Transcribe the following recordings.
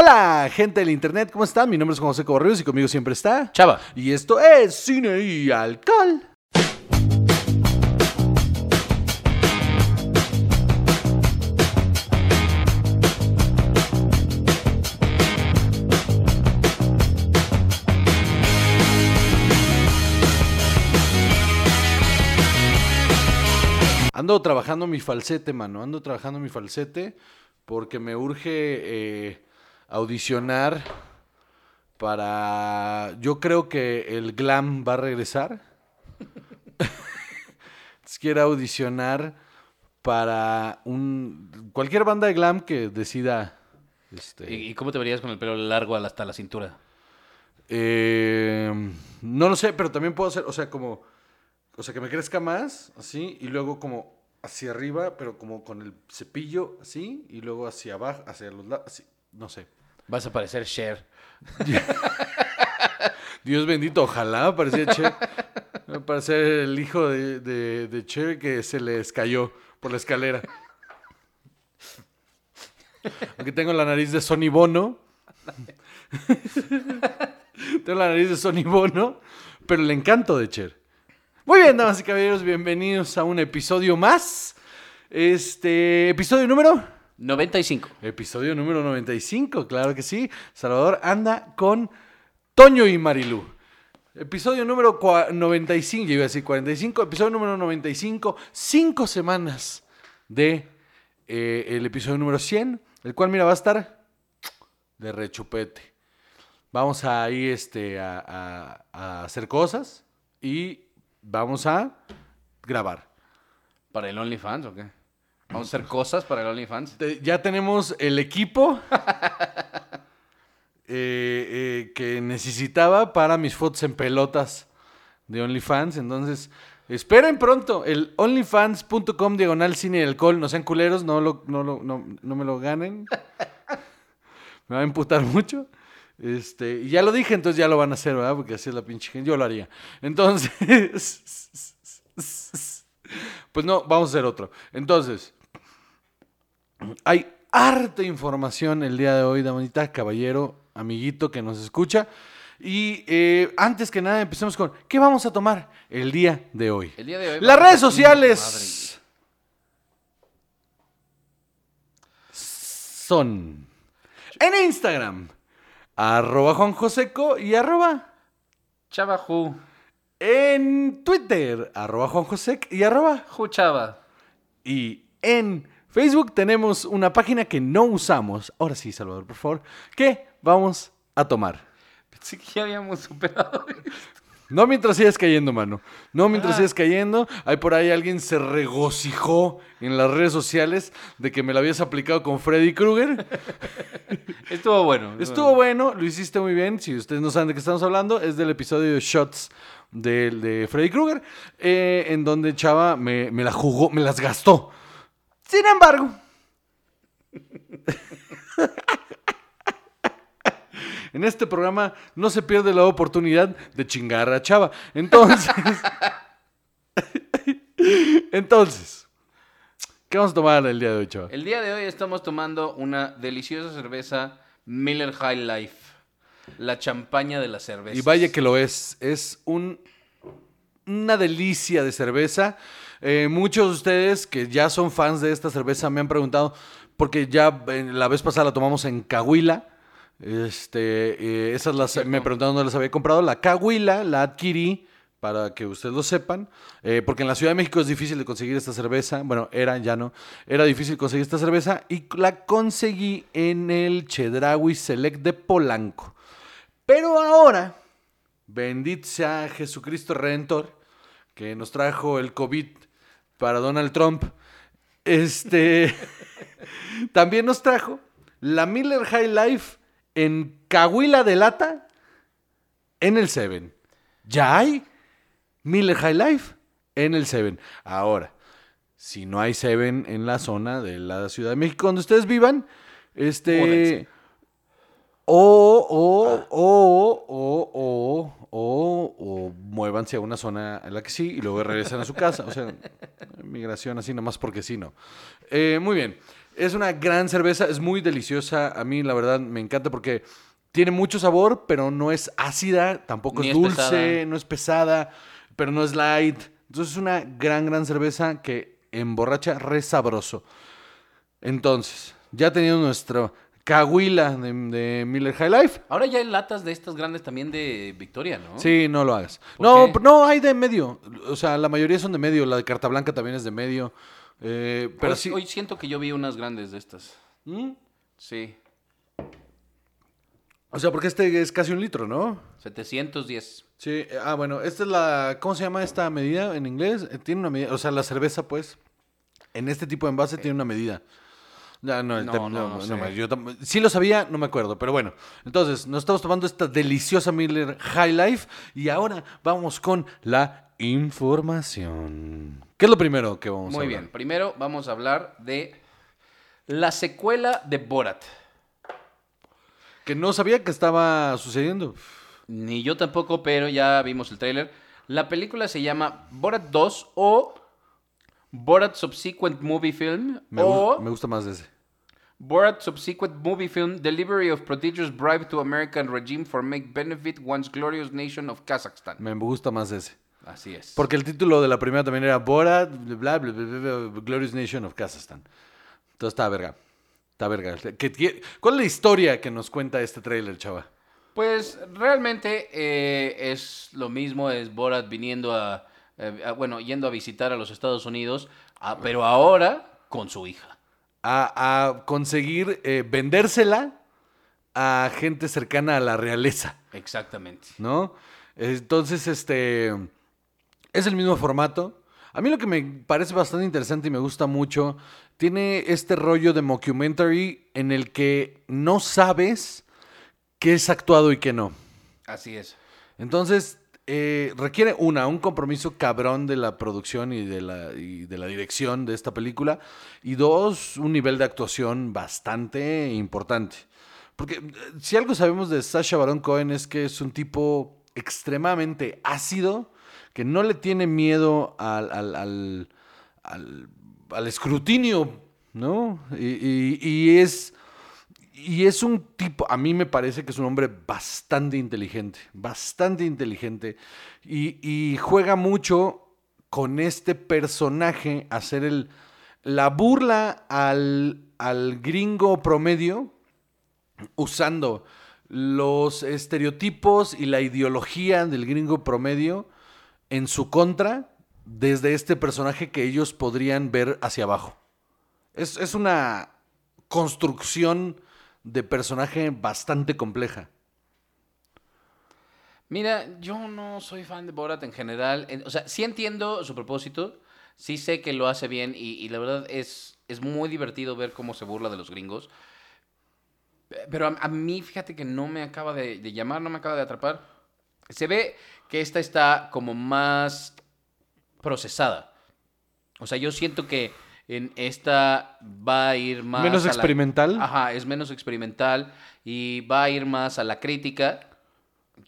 Hola, gente del internet, ¿cómo están? Mi nombre es Juan José Correos y conmigo siempre está Chava. Y esto es Cine y Alcohol. Ando trabajando mi falsete, mano. Ando trabajando mi falsete porque me urge eh, audicionar para... Yo creo que el glam va a regresar. Quiero audicionar para un cualquier banda de glam que decida... Este, ¿Y, y cómo te verías con el pelo largo hasta la cintura? eh, no lo sé, pero también puedo hacer, o sea, como... O sea, que me crezca más, así, y luego como hacia arriba, pero como con el cepillo, así, y luego hacia abajo, hacia los lados, así, no sé. Vas a parecer Cher. Dios bendito, ojalá parecía Cher. Me parece el hijo de, de, de Cher que se les cayó por la escalera. Aquí tengo la nariz de Sonny Bono. tengo la nariz de Sonny Bono, pero el encanto de Cher. Muy bien, damas y caballeros, bienvenidos a un episodio más. Este, episodio número 95. Episodio número 95, claro que sí. Salvador anda con Toño y Marilú. Episodio número cua- 95, yo iba a decir 45, episodio número 95, cinco semanas de eh, el episodio número 100, el cual, mira, va a estar de rechupete. Vamos a ir este, a, a- a hacer cosas y vamos a grabar. ¿Para el OnlyFans o qué? ¿Vamos a hacer cosas para el OnlyFans? Te- ya tenemos el equipo eh, eh, que necesitaba para mis fotos en pelotas de OnlyFans. Entonces, esperen pronto el onlyfans.com diagonal cine y alcohol. No sean culeros, no, lo, no, lo- no, no me lo ganen. Me va a imputar mucho. Este, y ya lo dije, entonces ya lo van a hacer, ¿verdad? Porque así es la pinche gente. Yo lo haría. Entonces, pues no, vamos a hacer otro. Entonces, hay harta información el día de hoy, damonita, caballero, amiguito que nos escucha. Y eh, antes que nada, empecemos con ¿qué vamos a tomar el día de hoy? El día de hoy Las redes sociales son en Instagram, arroba Juan Joseco y arroba Chava Ju. en Twitter, arroba Juan Josec y arroba Ju Chava. Y en Facebook tenemos una página que no usamos. Ahora sí, Salvador, por favor. ¿Qué vamos a tomar? Pensé que ya habíamos superado. No mientras sigas cayendo, mano. No mientras Ah. sigas cayendo. Ahí por ahí alguien se regocijó en las redes sociales de que me la habías aplicado con Freddy Krueger. Estuvo bueno. Estuvo bueno, lo hiciste muy bien. Si ustedes no saben de qué estamos hablando, es del episodio de Shots de, de Freddy Krueger, eh, en donde Chava me, me la jugó, me las gastó. Sin embargo, en este programa no se pierde la oportunidad de chingar a Chava. Entonces, entonces, ¿qué vamos a tomar el día de hoy, Chava? El día de hoy estamos tomando una deliciosa cerveza Miller High Life. La champaña de la cerveza. Y vaya que lo es. Es un, una delicia de cerveza. Eh, muchos de ustedes que ya son fans de esta cerveza me han preguntado, porque ya eh, la vez pasada la tomamos en Cahuila. Este, eh, esas las, Cierto. me preguntaron dónde las había comprado. La Cahuila la adquirí, para que ustedes lo sepan, eh, porque en la Ciudad de México es difícil de conseguir esta cerveza. Bueno, era, ya no. Era difícil conseguir esta cerveza y la conseguí en el Chedraui Select de Polanco. Pero ahora, bendito sea Jesucristo Redentor, que nos trajo el COVID para Donald Trump, este, también nos trajo la Miller High Life en Cahuila de Lata en el Seven. Ya hay Miller High Life en el Seven. Ahora, si no hay Seven en la zona de la Ciudad de México donde ustedes vivan, este... O, o, o, o, o, o, o muévanse a una zona en la que sí y luego regresan a su casa. O sea, migración así nomás porque sí, no. Eh, muy bien. Es una gran cerveza, es muy deliciosa. A mí, la verdad, me encanta porque tiene mucho sabor, pero no es ácida, tampoco Ni es es dulce, pesada. no es pesada, pero no es light. Entonces es una gran, gran cerveza que emborracha re sabroso. Entonces, ya teniendo nuestro cahuila de, de Miller High Life. Ahora ya hay latas de estas grandes también de Victoria, ¿no? Sí, no lo hagas. ¿Por No, qué? no, hay de medio. O sea, la mayoría son de medio. La de Carta Blanca también es de medio. Eh, pero Hoy- sí. Hoy siento que yo vi unas grandes de estas. ¿Mm? Sí. O sea, porque este es casi un litro, ¿no? 710. Sí, eh, ah, bueno, esta es la, ¿cómo se llama esta medida en inglés? Eh, Tiene una medida, o sea, la cerveza, pues, en este tipo de envase tiene una medida. Ya, no, No, no, no no, sé. me- yo tam- sí lo sabía, no me acuerdo, pero bueno. Entonces, nos estamos tomando esta deliciosa Miller High Life y ahora vamos con la información. ¿Qué es lo primero que vamos a Muy hablar? bien. Primero vamos a hablar de la secuela de Borat. Que no sabía que estaba sucediendo. Ni yo tampoco, pero ya vimos el tráiler. La película se llama Borat 2 o Borat Subsequent Movie Film Me, o me gusta más ese. Borat Subsequent Movie Film Delivery of Prodigious Bribe to American Regime for Make Benefit Once Glorious Nation of Kazakhstan. Me gusta más ese. Así es. Porque el título de la primera también era Borat, bla, bla, bla, bla, bla, Glorious Nation of Kazakhstan. Entonces está verga. Está verga. ¿Qué- qué- ¿Cuál es la historia que nos cuenta este tráiler, chava? Pues realmente eh, es lo mismo, es Borat viniendo a, eh, a- bueno, yendo a visitar a los Estados Unidos, ah, pero ahora con su hija. A, a conseguir eh, vendérsela a gente cercana a la realeza, Exactamente. ¿no? Entonces, este. Es el mismo formato. A mí lo que me parece bastante interesante y me gusta mucho, tiene este rollo de mockumentary en el que no sabes qué es actuado y qué no. Así es. Entonces, eh, requiere una, un compromiso cabrón de la producción y de la, y de la dirección de esta película. Y dos, un nivel de actuación bastante importante. Porque eh, si algo sabemos de Sasha Baron Cohen es que es un tipo extremadamente ácido, que no le tiene miedo al, al, al, escrutinio, ¿no? Y- y es... Y es un tipo, a mí me parece que es un hombre bastante inteligente, bastante inteligente. Y, juega mucho con este personaje, hacer el, la burla al, al gringo promedio, usando los estereotipos y la ideología del gringo promedio en su contra, desde este personaje que ellos podrían ver hacia abajo. Es, es una construcción de personaje bastante compleja. Mira, yo no soy fan de Borat en general. En- O sea, sí entiendo su propósito, sí sé que lo hace bien y, la verdad es, es muy divertido ver cómo se burla de los gringos. Pe- Pero a, mí, fíjate que no me acaba de llamar, no me acaba de atrapar. Se ve que esta está como más procesada. O sea, yo siento que en esta va a ir más... Menos a la- experimental. Ajá, es menos experimental y va a ir más a la crítica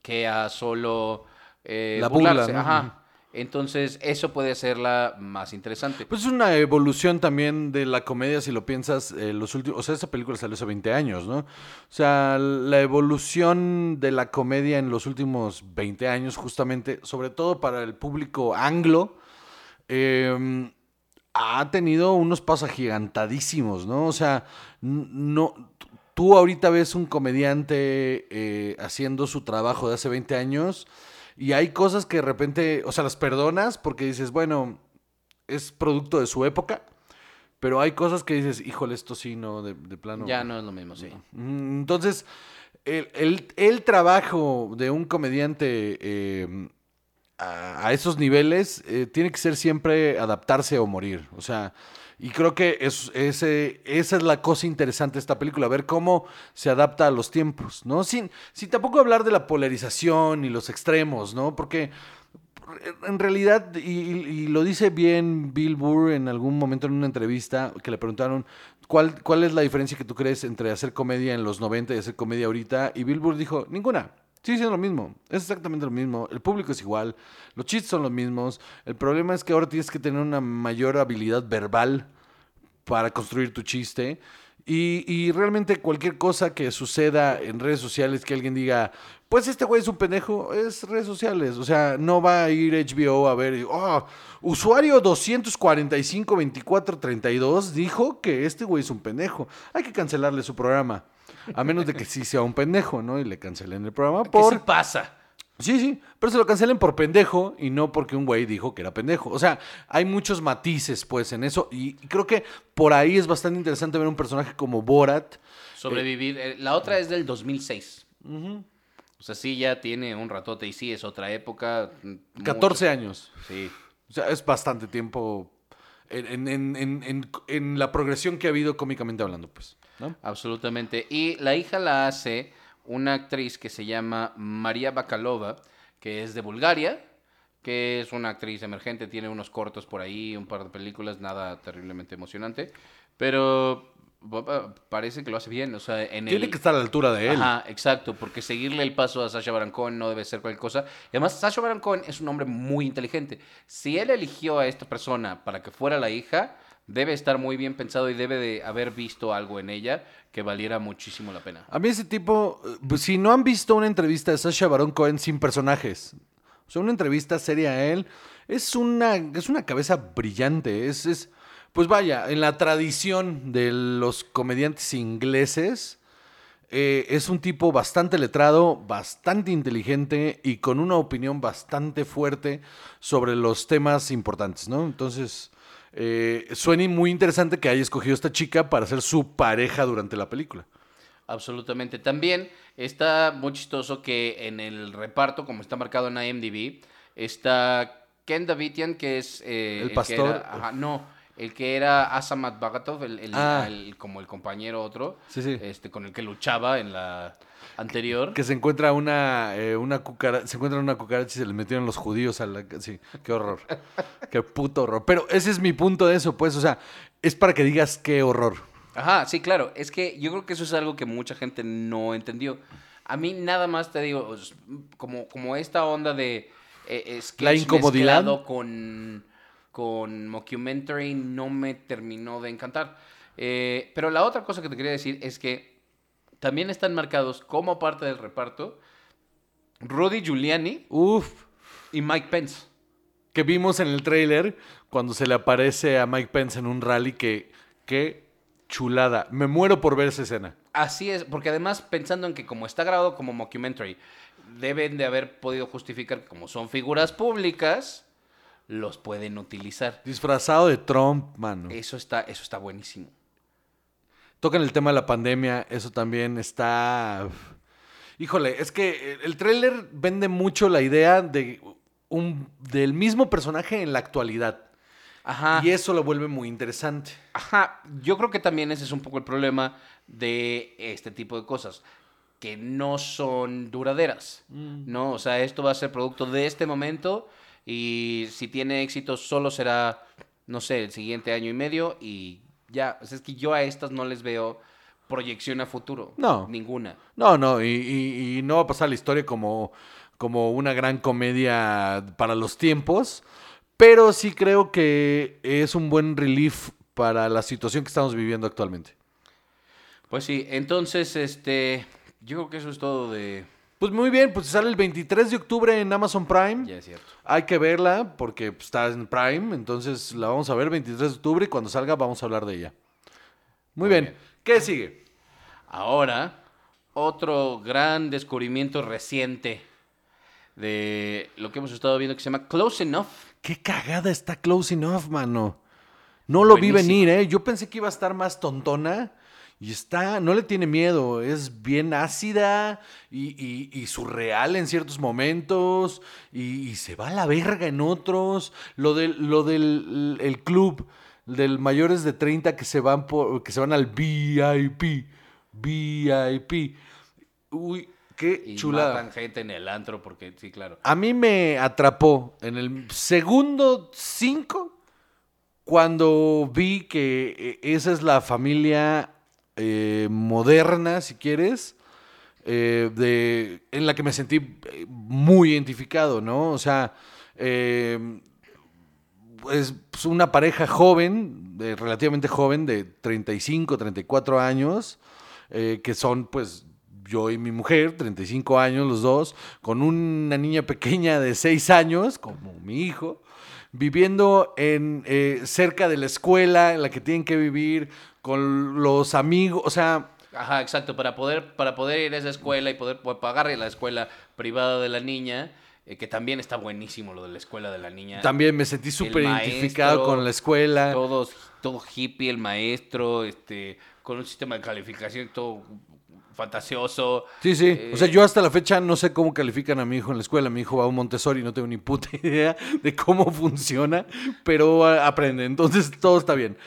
que a solo eh, La burla, burlarse. ¿no? Ajá. Entonces, eso puede hacerla más interesante. Pues es una evolución también de la comedia, si lo piensas, eh, los últimos, o sea, esa película salió hace 20 años, ¿no? O sea, la evolución de la comedia en los últimos 20 años, justamente, sobre todo para el público anglo, eh, ha tenido unos pasos agigantadísimos, ¿no? O sea, no, tú ahorita ves un comediante eh, haciendo su trabajo de hace 20 años y hay cosas que de repente, o sea, las perdonas porque dices, bueno, es producto de su época, pero hay cosas que dices, híjole, esto sí, no, de, de plano. Ya no es lo mismo, sí. Mm, Entonces, el, el- el trabajo de un comediante eh, a, esos niveles eh, tiene que ser siempre adaptarse o morir. O sea, y creo que es, esa es la cosa interesante de esta película, ver cómo se adapta a los tiempos, ¿no? Sin, sin tampoco hablar de la polarización y los extremos, ¿no? Porque en realidad, y, y lo dice bien Bill Burr en algún momento en una entrevista que le preguntaron ¿cuál, cuál es la diferencia que tú crees entre hacer comedia en los 90 y hacer comedia ahorita. Y Bill Burr dijo, ninguna. Sí, sí, es lo mismo. Es exactamente lo mismo. El público es igual. Los chistes son los mismos. El problema es que ahora tienes que tener una mayor habilidad verbal para construir tu chiste. Y, y realmente cualquier cosa que suceda en redes sociales, que alguien diga, pues este güey es un pendejo, es redes sociales. O sea, no va a ir HBO a ver, oh, usuario 2452432 dijo que este güey es un pendejo. Hay que cancelarle su programa. A menos de que sí sea un pendejo, ¿no? Y le cancelen el programa ¿Qué por... sí pasa? Sí, sí, pero se lo cancelen por pendejo y no porque un güey dijo que era pendejo. O sea, hay muchos matices, pues, en eso. Y creo que por ahí es bastante interesante ver un personaje como Borat. Sobrevivir. Eh, La otra es del 2006. O sea, sí, ya tiene un ratote y sí, es otra época. mm, 14 años. Sí. O sea, es bastante tiempo en, en- en- en- en la progresión que ha habido cómicamente hablando, pues. ¿No? Absolutamente. Y la hija la hace una actriz que se llama María Bakalova, que es de Bulgaria, que es una actriz emergente, tiene unos cortos por ahí, un par de películas, nada terriblemente emocionante, pero pa- pa- parece que lo hace bien, o sea, en Tiene el... que estar a la altura de él. Ajá, exacto, porque seguirle el paso a Sasha Baron Cohen no debe ser cualquier cosa. Y además, Sasha Baron Cohen es un hombre muy inteligente. Si él eligió a esta persona para que fuera la hija, debe estar muy bien pensado y debe de haber visto algo en ella que valiera muchísimo la pena. A mí ese tipo, eh, si no han visto una entrevista de Sasha Baron Cohen sin personajes, o sea, una entrevista seria a él, es una, es una cabeza brillante, es, es, pues vaya, en la tradición de los comediantes ingleses, eh, es un tipo bastante letrado, bastante inteligente y con una opinión bastante fuerte sobre los temas importantes, ¿no? Entonces, eh, suena muy interesante que haya escogido esta chica para ser su pareja durante la película. Absolutamente. También está muy chistoso que en el reparto, como está marcado en IMDb, está Ken Davitian, que es... eh, El que pastor. era- ajá, no, el que era Asamat Bagatov, el, el- Ah. el- como el compañero otro, Sí, sí. Este, con el que luchaba en la anterior. Que se encuentra una, eh, una cucaracha, se encuentra una cucaracha y se le metieron los judíos a la... Sí, qué horror. qué puto horror. Pero ese es mi punto de eso, pues, o sea, es para que digas qué horror. Ajá, sí, claro. Es que yo creo que eso es algo que mucha gente no entendió. A mí nada más te digo, es como, como esta onda de eh, sketch La incomodidad. con, con mockumentary no me terminó de encantar. Eh, pero la otra cosa que te quería decir es que también están marcados como parte del reparto Rudy Giuliani Uf, y Mike Pence. que vimos en el tráiler cuando se le aparece a Mike Pence en un rally que... Qué chulada. Me muero por ver esa escena. Así es, porque además pensando en que como está grabado como mockumentary, deben de haber podido justificar que como son figuras públicas, los pueden utilizar. Disfrazado de Trump, mano. Eso está, eso está buenísimo. Tocan el tema de la pandemia, eso también está... Híjole, es que el tráiler vende mucho la idea de un, del mismo personaje en la actualidad. Ajá. Y eso lo vuelve muy interesante. Ajá, yo creo que también ese es un poco el problema de este tipo de cosas, que no son duraderas, ¿no? O sea, esto va a ser producto de este momento y si tiene éxito solo será, no sé, el siguiente año y medio y ya, o sea, es que yo a estas no les veo proyección a futuro. No. Ninguna. No, no, y, y- y no va a pasar la historia como, como una gran comedia para los tiempos, pero sí creo que es un buen relief para la situación que estamos viviendo actualmente. Pues sí, entonces, este, yo creo que eso es todo de... Pues muy bien, pues sale el 23 de octubre en Amazon Prime. Ya es cierto. Hay que verla porque pues, está en Prime, entonces la vamos a ver 23 de octubre y cuando salga vamos a hablar de ella. Muy, Muy bien. bien. ¿Qué sigue? Ahora, otro gran descubrimiento reciente de lo que hemos estado viendo que se llama Close Enough. Qué cagada está Close Enough, mano. No lo vi venir, ¿eh? Yo pensé que iba a estar más tontona. Y está, no le tiene miedo, es bien ácida y, y- y surreal en ciertos momentos y, y se va a la verga en otros. Lo del, lo del el club del mayores de 30 que se van por, que se van al VIP, VIP. Uy, qué Y chulada. matan gente en el antro porque, sí, claro. A mí me atrapó en el segundo 5 cuando vi que eh, esa es la familia eh, moderna, si quieres, eh, de, en la que me sentí eh, muy identificado, ¿no? O sea, es pues, una pareja joven, relativamente joven, de 35, 34 años, que son pues yo y mi mujer, 35 años los dos, con una niña pequeña de 6 años, como mi hijo, viviendo en eh, cerca de la escuela en la que tienen que vivir, con los amigos, o sea, Ajá, exacto, para poder, para poder ir a esa escuela y poder pa- pagarle la escuela privada de la niña, eh, que también está buenísimo lo de la escuela de la niña. también me sentí súper identificado con la escuela. Todos, todo hippie, el maestro, este, con un sistema de calificación todo fantasioso. Sí, sí. Eh, O sea, yo hasta la fecha no sé cómo califican a mi hijo en la escuela. Mi hijo va a un Montessori y no tengo ni puta idea de cómo funciona, pero aprende. Entonces todo está bien.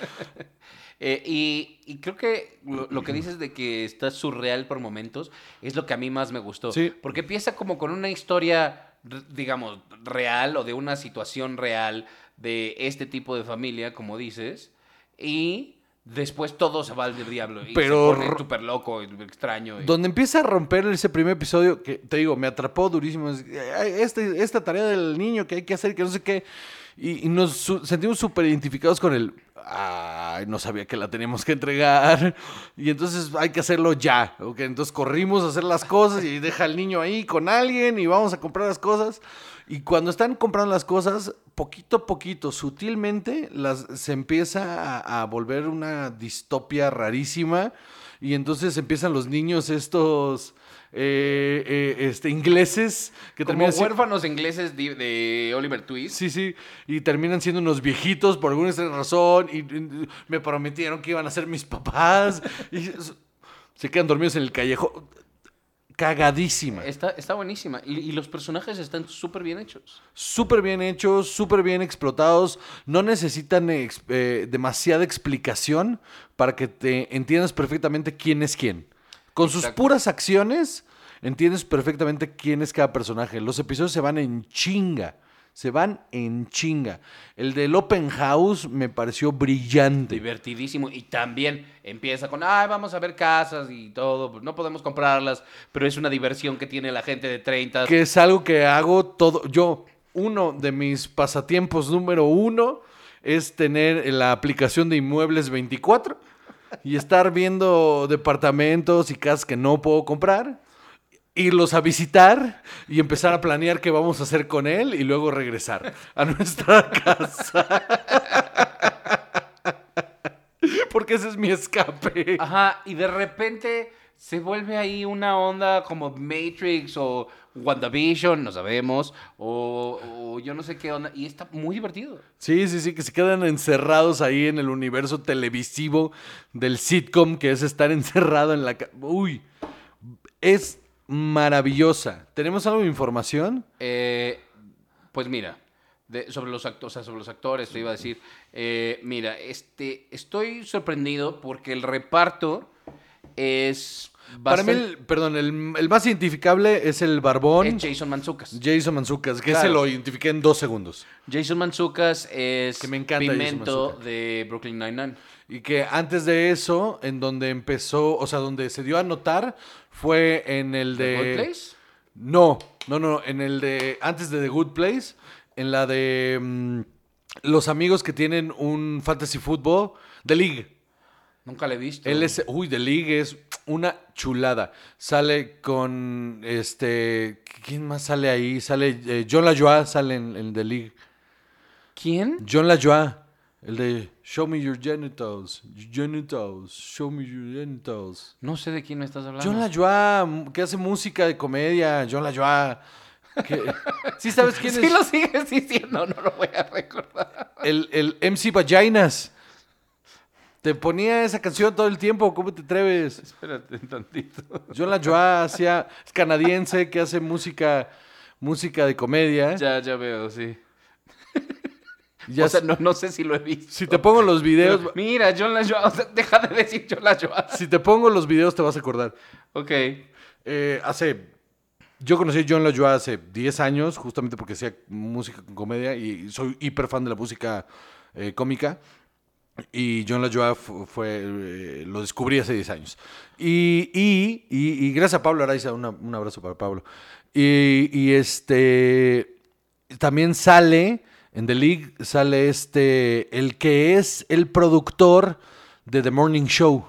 Eh, y, y creo que lo, lo que dices de que está surreal por momentos es lo que a mí más me gustó. Sí. Porque empieza como con una historia, digamos, real o de una situación real de este tipo de familia, como dices, y después todo se va al diablo y Pero se pone ro- súper loco, extraño. y- Donde empieza a romper ese primer episodio, que te digo, me atrapó durísimo. es, "Ay, Este, esta tarea del niño que hay que hacer, que no sé qué. Y, y nos su- sentimos súper identificados con el. Ay, no sabía que la teníamos que entregar. Y entonces hay que hacerlo ya. Entonces corrimos a hacer las cosas y deja al niño ahí con alguien y vamos a comprar las cosas. Y cuando están comprando las cosas, poquito a poquito, sutilmente, las, se empieza a, a volver una distopia rarísima. Y entonces empiezan los niños estos eh, eh, este, ingleses que como terminan siendo- huérfanos ingleses de, de Oliver Twist. Sí, sí, y terminan siendo unos viejitos por alguna razón y, y me prometieron que iban a ser mis papás y se quedan dormidos en el callejón. Cagadísima. Está, está buenísima. Y, y los personajes están súper bien hechos. Súper bien hechos, súper bien explotados. No necesitan ex- eh, demasiada explicación para que te entiendas perfectamente quién es quién. Con sus puras acciones, entiendes perfectamente quién es cada personaje. Los episodios se van en chinga. Se van en chinga. El del Open House me pareció brillante. Divertidísimo. Y también empieza con, ay, vamos a ver casas y todo. pues no podemos comprarlas, pero es una diversión que tiene la gente de 30. que es algo que hago todo. Yo, uno de mis pasatiempos número uno es tener la aplicación de Inmuebles 24 y estar viendo departamentos y casas que no puedo comprar, irlos a visitar y empezar a planear qué vamos a hacer con él y luego regresar a nuestra casa. Porque ese es mi escape. Ajá, y de repente se vuelve ahí una onda como Matrix o WandaVision, no sabemos, o, o yo no sé qué onda, y está muy divertido. Sí, sí, sí, que se quedan encerrados ahí en el universo televisivo del sitcom, que es estar encerrado en la... Uy, es maravillosa. ¿Tenemos algo de información? Eh, pues mira, sobre, los sobre los actores, te iba a decir. eh, mira, este, estoy sorprendido porque el reparto es. Para mí, el, perdón, el, el más identificable es el barbón es Jason Mantzoukas. Jason Manzucas, que Claro. se lo identifiqué en dos segundos. Jason Mantzoukas es Que me encanta Pimento de Brooklyn Nine-Nine. Y que antes de eso, en donde empezó, o sea, donde se dio a notar, fue en el ¿The de... Good Place? No, no, no, en el de antes de The Good Place, en la de mm, los amigos que tienen un fantasy football, The League. Nunca le he visto. Él es, uy, The League es una chulada. Sale con este, ¿quién más sale ahí? Sale eh, John LaJoie, sale en, en The League. ¿Quién? John LaJoie, el de Show me your genitals, genitals, show me your genitals. No sé de quién me estás hablando. John LaJoie, que hace música de comedia, John LaJoie. que- ¿Sí sabes quién es? lo sigues diciendo, no lo voy a recordar. El, el MC Vaginas. Te ponía esa canción todo el tiempo, ¿cómo te atreves? Espérate un tantito. John LaJoie hacía, es canadiense que hace música, música de comedia. Ya, ya veo, sí. Ya o sea, no, no sé si lo he visto. si te pongo los videos, Pero, mira, John LaJoie, o sea, deja de decir John LaJoie. si te pongo los videos te vas a acordar. Ok. Eh, hace. Yo conocí a John LaJoie hace 10 años, justamente porque hacía música con comedia y soy hiper fan de la música eh, cómica. Y John LaJoie fu- fue, eh, lo descubrí hace 10 años. Y, y, y- y gracias a Pablo Araiza, una- un abrazo para Pablo. Y, y este también sale En The League sale este, el que es el productor de The Morning Show.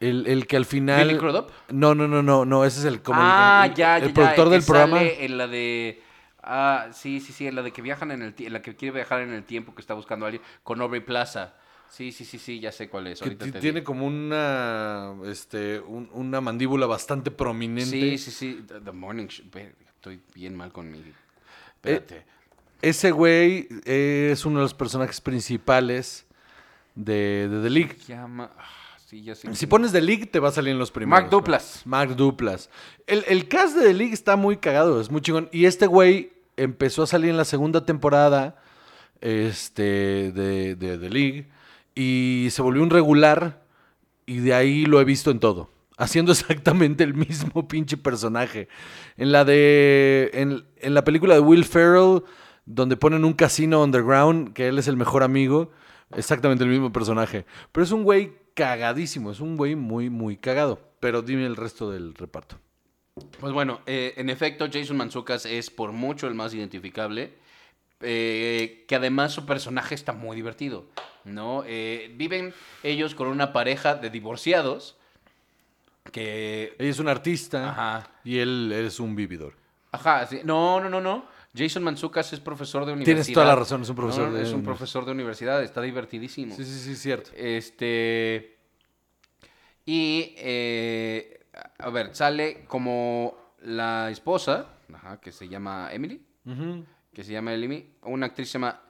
El, el que al final... ¿Billy Crudup? No, no, no, no, no, ese es el, como el- ah, el, ya, el ya, ya, productor el del programa. en la de. Ah, sí, sí, sí, en la de que viajan en el la que quiere viajar en el tiempo que está buscando a alguien con Aubrey Plaza. Sí, sí, sí, sí, ya sé cuál es. Que te tiene digo. como una, este, un- una mandíbula bastante prominente. Sí, sí, sí. The, Morning Show. Estoy bien mal con mi. Eh, Espérate. Ese güey es uno de los personajes principales de, de The League. Llama. Sí. Si pones The League, te va a salir en los primeros. Mark Duplass. Mark Duplas. El, el cast de The League está muy cagado, es muy chingón. Y este güey empezó a salir en la segunda temporada este, de, de The League y se volvió un regular y de ahí lo he visto en todo. Haciendo exactamente el mismo pinche personaje. En la de. En, en la película de Will Ferrell, donde ponen un casino underground, que él es el mejor amigo. Exactamente el mismo personaje. Pero es un güey cagadísimo. Es un güey muy, muy cagado. Pero dime el resto del reparto. Pues bueno, eh, en efecto, Jason Manzucas es por mucho el más identificable. eh, que además su personaje está muy divertido. ¿no? Eh, viven ellos con una pareja de divorciados. Que. Ella es un artista Ajá. y él es un vividor. Ajá, sí. No, no, no, no. Jason Manzucas es profesor de universidad. Tienes toda la razón, es un profesor No, de Es un profesor de universidad, está divertidísimo. Sí, sí, sí, cierto. Este. Y. eh, a ver, sale como la esposa, ajá, que se llama Emily, que se llama Emily, una actriz se llama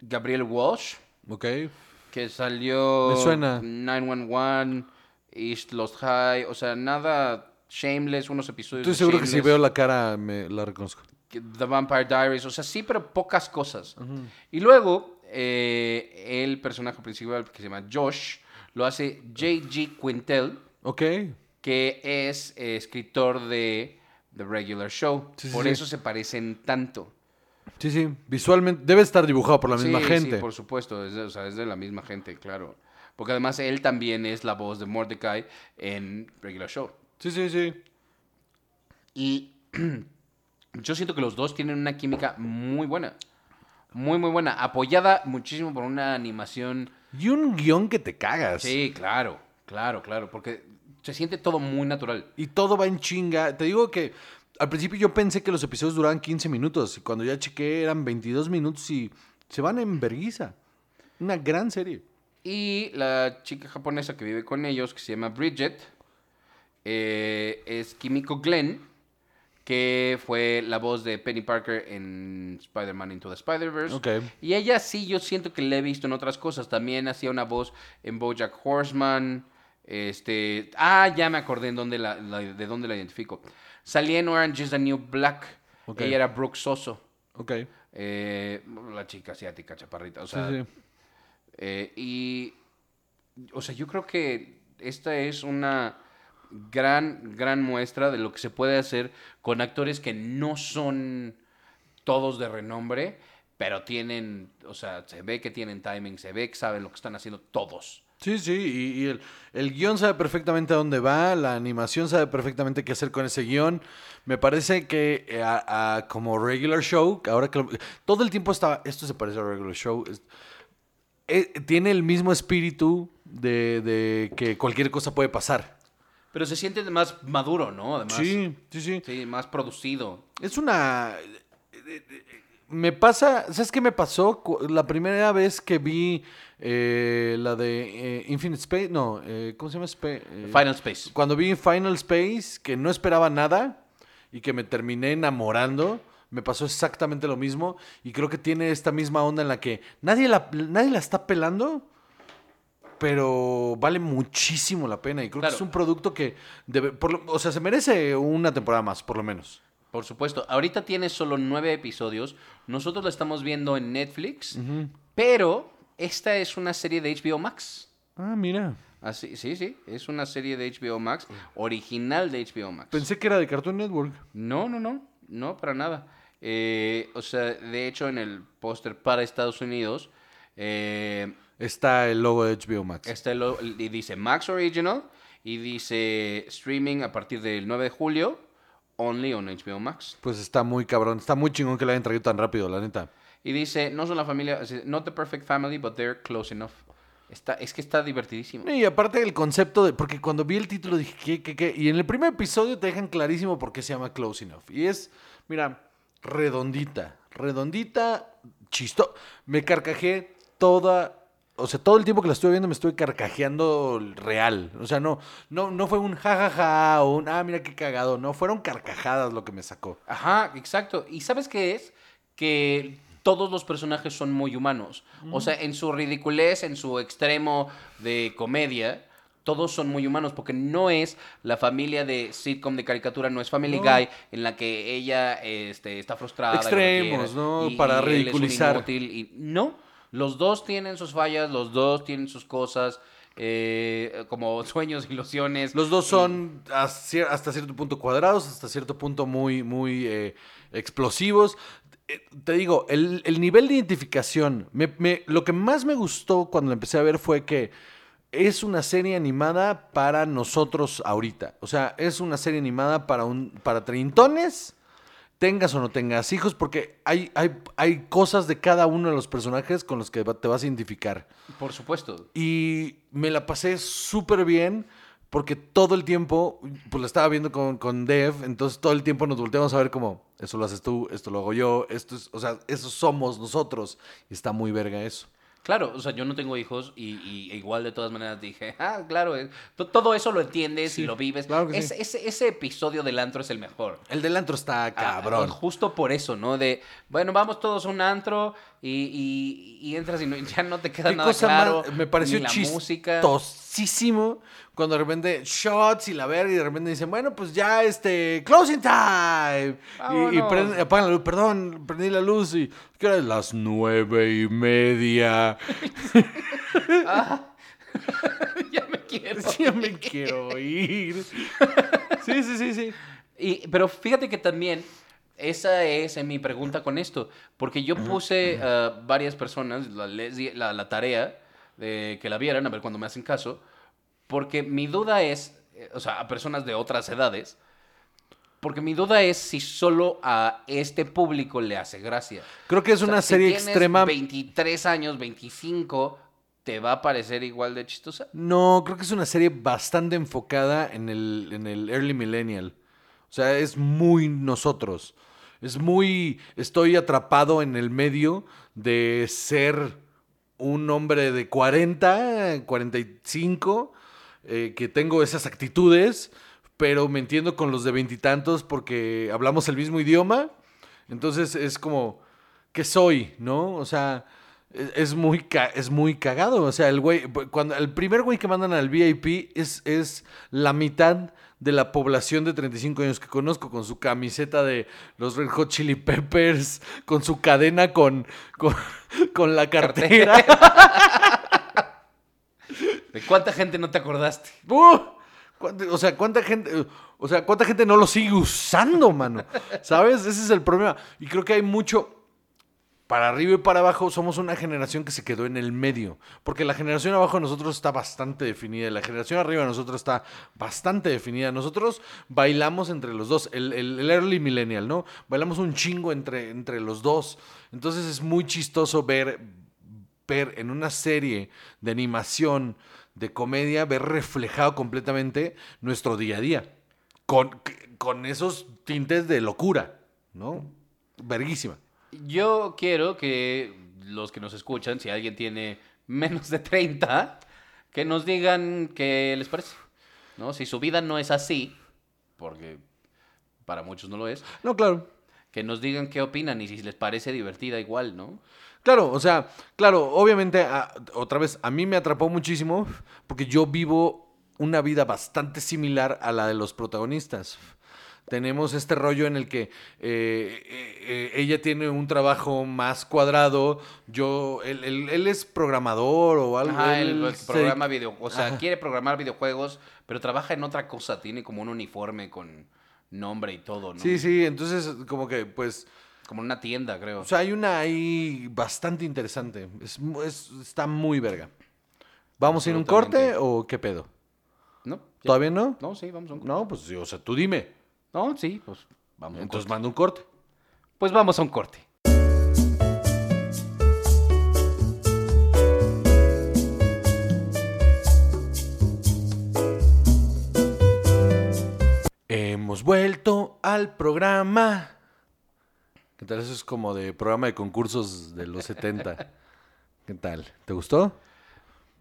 Gabrielle Walsh, Ok. que salió. Me suena. 911, East Lost High, o sea, nada shameless, unos episodios. Estoy seguro que si veo la cara me la reconozco. The Vampire Diaries, o sea, sí, pero pocas cosas. Y luego, eh, el personaje principal, que se llama Josh, lo hace J.G. Quintel, Ok. que es eh, escritor de The Regular Show. Sí, Por sí. eso se parecen tanto. Sí, sí. Visualmente debe estar dibujado por la misma gente. Sí, por supuesto, es de, o sea, es de la misma gente, claro. Porque además él también es la voz de Mordecai en Regular Show. Sí, sí, sí. Y yo siento que los dos tienen una química muy buena. Muy, muy buena. Apoyada muchísimo por una animación. Y un guion que te cagas. Sí, claro, claro, claro. Porque se siente todo muy natural. Y todo va en chinga. Te digo que al principio yo pensé que los episodios duraban 15 minutos. Y cuando ya chequé eran 22 minutos y se van en verguiza. Una gran serie. Y la chica japonesa que vive con ellos, que se llama Bridget, eh, es Kimiko Glenn, que fue la voz de Penny Parker en Spider-Man Into the Spider-Verse. Y ella sí, yo siento que la he visto en otras cosas. También hacía una voz en BoJack Horseman. Este, ah, ya me acordé en dónde la, la- de dónde la identifico. Salía en Orange is the New Black. Ok. Ella era Brooke Soso. Eh, la chica asiática, chaparrita. O Sí, sea, sí. eh, y, o sea, yo creo que esta es una gran, gran muestra de lo que se puede hacer con actores que no son todos de renombre, pero tienen, o sea, se ve que tienen timing, se ve que saben lo que están haciendo todos. Sí, sí, y, el, el guion sabe perfectamente a dónde va, la animación sabe perfectamente qué hacer con ese guion. Me parece que eh, a- como regular show, ahora que lo- todo el tiempo está, esto se parece a regular show, eh, tiene el mismo espíritu de que cualquier cosa puede pasar. Pero se siente más maduro, ¿no? Además, Sí, sí, sí. sí, más producido. Es una... Me pasa, ¿sabes qué me pasó? La primera vez que vi eh, la de eh, Infinite Space, no, eh, ¿cómo se llama? Eh, Final Space. Cuando vi Final Space, que no esperaba nada y que me terminé enamorando, me pasó exactamente lo mismo y creo que tiene esta misma onda en la que nadie la, nadie la está pelando, pero vale muchísimo la pena y creo Claro. que es un producto que, debe, por lo- o sea, se merece una temporada más, por lo menos. Por supuesto. Ahorita tiene solo nueve episodios. Nosotros la estamos viendo en Netflix. Pero esta es una serie de HBO Max. Ah, mira. Así, sí, sí. Es una serie de HBO Max. Original de HBO Max. Pensé que era de Cartoon Network. No, no, no. No, para nada. Eh, o sea, de hecho, en el póster para Estados Unidos eh, Está el logo de HBO Max. está el lo- y dice Max Original y dice streaming a partir del 9 de julio. Only on HBO Max. Pues está muy cabrón. Está muy chingón que la hayan traído tan rápido, la neta. y dice, no son la familia, not the perfect family, but they're close enough. Está, es que está divertidísimo. Y aparte del concepto de. Porque cuando vi el título dije, ¿qué, qué, qué? Y en el primer episodio te dejan clarísimo por qué se llama Close Enough. Y es, mira, redondita. Redondita, chisto. Me carcajé toda. O sea, todo el tiempo que la estuve viendo me estuve carcajeando real. O sea, no, no, no fue un jajaja o un ah, mira qué cagado. No, fueron carcajadas lo que me sacó. Ajá, exacto. ¿Y sabes qué es? Que todos los personajes son muy humanos. O sea, en su ridiculez, en su extremo de comedia, todos son muy humanos, porque no es la familia de sitcom de caricatura, no es Family No. Guy, en la que ella este, está frustrada. y Extremos, quiere, ¿no? y- Para y él es un ridiculizar. inútil, y no, los dos tienen sus fallas, los dos tienen sus cosas, eh, como sueños, ilusiones. Los dos son hasta cierto punto cuadrados, hasta cierto punto muy, muy eh, explosivos. Eh, Te digo, el, el nivel de identificación, me- me- lo que más me gustó cuando la empecé a ver fue que es una serie animada para nosotros ahorita. O sea, es una serie animada para, un, para treintones, tengas o no tengas hijos, porque hay, hay, hay cosas de cada uno de los personajes con los que te vas a identificar. Por supuesto. Y me la pasé súper bien porque todo el tiempo, pues la estaba viendo con, con Dev, entonces todo el tiempo nos volteamos a ver como, eso lo haces tú, esto lo hago yo, esto es, o sea, eso somos nosotros. Y está muy verga eso. Claro, o sea, yo no tengo hijos y, y igual de todas maneras dije, ah, claro, eh, to- todo eso lo entiendes Sí, y lo vives. claro que sí. ese, ese, ese episodio del antro es el mejor. El del antro está Ah, cabrón. justo por eso, ¿no? De, bueno, vamos todos a un antro y, y- y entras y no- ya no te queda nada cosa claro. más, me pareció chistosísimo cuando de repente shots y la verga y de repente dicen, bueno, pues ya este, closing time. Y, apagan la luz, perdón, prendí la luz y ¿qué hora es? Las nueve y media. ya me quiero. Sí, ya me quiero ir. Sí, sí, sí, sí. Y, pero fíjate que también esa es eh, mi pregunta con esto, porque yo puse a varias personas la, tarea de que la vieran, a ver cuando me hacen caso, porque mi duda es, eh, o sea, a personas de otras edades, porque mi duda es si solo a este público le hace gracia. Creo que es O sea, una si serie extrema. 23 años, 25, ¿te va a parecer igual de chistosa? No, creo que es una serie bastante enfocada en el, en el early millennial. O sea, es muy nosotros. Es muy. Estoy atrapado en el medio de ser un hombre de 40, 45, eh, que tengo esas actitudes, pero me entiendo con los de veintitantos porque hablamos el mismo idioma. Entonces es como, ¿qué soy? ¿No? O sea, es, muy, es muy cagado. O sea, el güey, cuando el primer güey que mandan al VIP es, es la mitad de la población de 35 años que conozco, con su camiseta de los Red Hot Chili Peppers, con su cadena con, con, con la cartera. ¿De cuánta gente no te acordaste? ¡Uh! ¿Cuánta- O sea, ¿cuánta gente, o sea, cuánta gente no lo sigue usando, mano? ¿Sabes? Ese es el problema. Y creo que hay mucho. Para arriba y para abajo somos una generación que se quedó en el medio. Porque la generación abajo de nosotros está bastante definida. La generación arriba de nosotros está bastante definida. Nosotros bailamos entre los dos. El early millennial, ¿no? Bailamos un chingo entre, entre los dos. Entonces es muy chistoso ver, ver en una serie de animación, de comedia, ver reflejado completamente nuestro día a día. Con, con esos tintes de locura, ¿no? Verguísima. Yo quiero que los que nos escuchan, si alguien tiene menos de 30, que nos digan qué les parece. ¿No? Si su vida no es así, porque para muchos no lo es, No, claro. que nos digan qué opinan y si les parece divertida igual, ¿no? Claro, o sea, claro, obviamente, a- otra vez, a mí me atrapó muchísimo porque yo vivo una vida bastante similar a la de los protagonistas. Tenemos este rollo en el que eh, eh, eh, ella tiene un trabajo más cuadrado, yo, él, él- él es programador o algo. Ajá, él el, el se- programa video, o sea, Ajá. quiere programar videojuegos, pero trabaja en otra cosa, tiene como un uniforme con nombre y todo, ¿no? Sí, sí, entonces como que pues... Como una tienda, creo. O sea, hay una ahí bastante interesante. Es, es- está muy verga. ¿Vamos a ir un corte o qué pedo? ¿No? ¿Todavía no? No, sí, vamos a un corte. No, pues o sea, tú dime. No, sí, pues vamos. Entonces mando un corte. Pues vamos a un corte. Hemos vuelto al programa. ¿Qué tal? Eso es como de programa de concursos de los 70. ¿Qué tal? ¿Te gustó?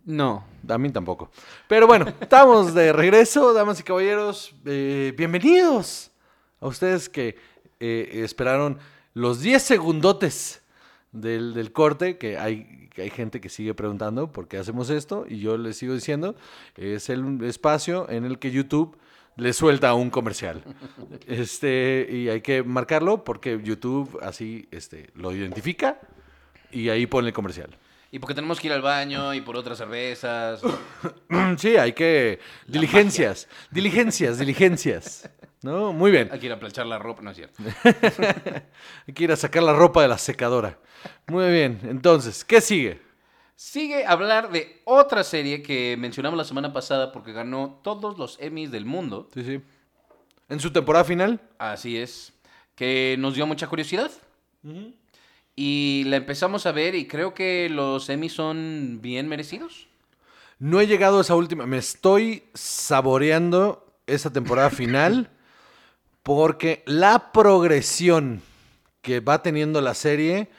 No. A mí tampoco. Pero bueno, estamos de regreso, damas y caballeros. Eh, bienvenidos a ustedes que eh, esperaron los 10 segundotes del, del corte, que hay, que hay gente que sigue preguntando por qué hacemos esto, y yo les sigo diciendo, es el espacio en el que YouTube le suelta un comercial. Este, y hay que marcarlo porque YouTube así este, lo identifica y ahí pone el comercial. Y porque tenemos que ir al baño y por otras cervezas. Sí, hay que... Diligencias, diligencias, diligencias. ¿No? Muy bien. Hay que ir a planchar la ropa, no es cierto. Hay que ir a sacar la ropa de la secadora. Muy bien. Entonces, ¿qué sigue? Sigue hablar de otra serie que mencionamos la semana pasada porque ganó todos los Emmys del mundo. Sí, sí. En su temporada final. Así es. Que nos dio mucha curiosidad. Y la empezamos a ver y creo que los Emmys son bien merecidos. No he llegado a esa última. Me estoy saboreando esa temporada final porque la progresión que va teniendo la serie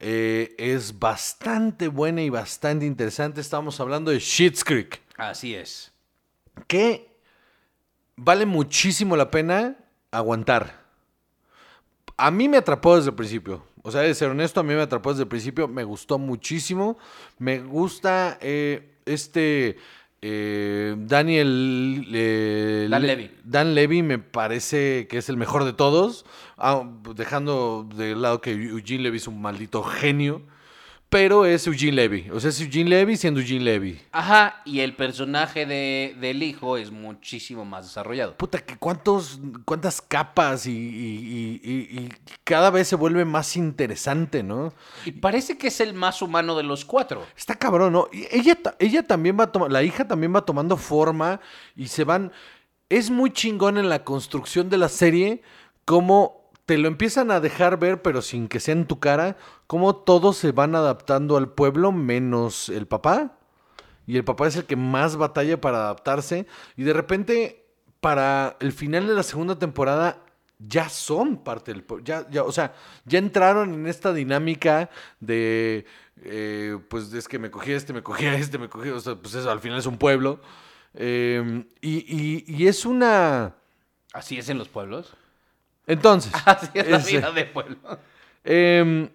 eh, es bastante buena y bastante interesante. Estamos hablando de Schitt's Creek, Así es. que vale muchísimo la pena aguantar. A mí me atrapó desde el principio. O sea, de ser honesto, a mí me atrapó desde el principio. Me gustó muchísimo. Me gusta eh, este eh, Daniel... eh, Dan Le- Levy. Dan Levy me parece que es el mejor de todos. ah, dejando de lado que Eugene Levy es un maldito genio. Pero es Eugene Levy. O sea, es Eugene Levy siendo Eugene Levy. Ajá, y el personaje de, del hijo es muchísimo más desarrollado. Puta, que cuántos, cuántas capas y, y- y- cada vez se vuelve más interesante, ¿no? Y parece que es el más humano de los cuatro. Está cabrón, ¿no? Y ella, ella también va tomando, la hija también va tomando forma y se van... Es muy chingón en la construcción de la serie como te lo empiezan a dejar ver, pero sin que sea en tu cara, cómo todos se van adaptando al pueblo menos el papá. Y el papá es el que más batalla para adaptarse. Y de repente, para el final de la segunda temporada, ya son parte del pueblo. Ya, ya, o sea, ya entraron en esta dinámica de. eh, pues es que me cogí a este, me cogí a este, me cogí. O sea, pues eso al final es un pueblo. Eh, y, y- y es una. Así es en los pueblos. Entonces. Así es la ese- vida de pueblo. Em,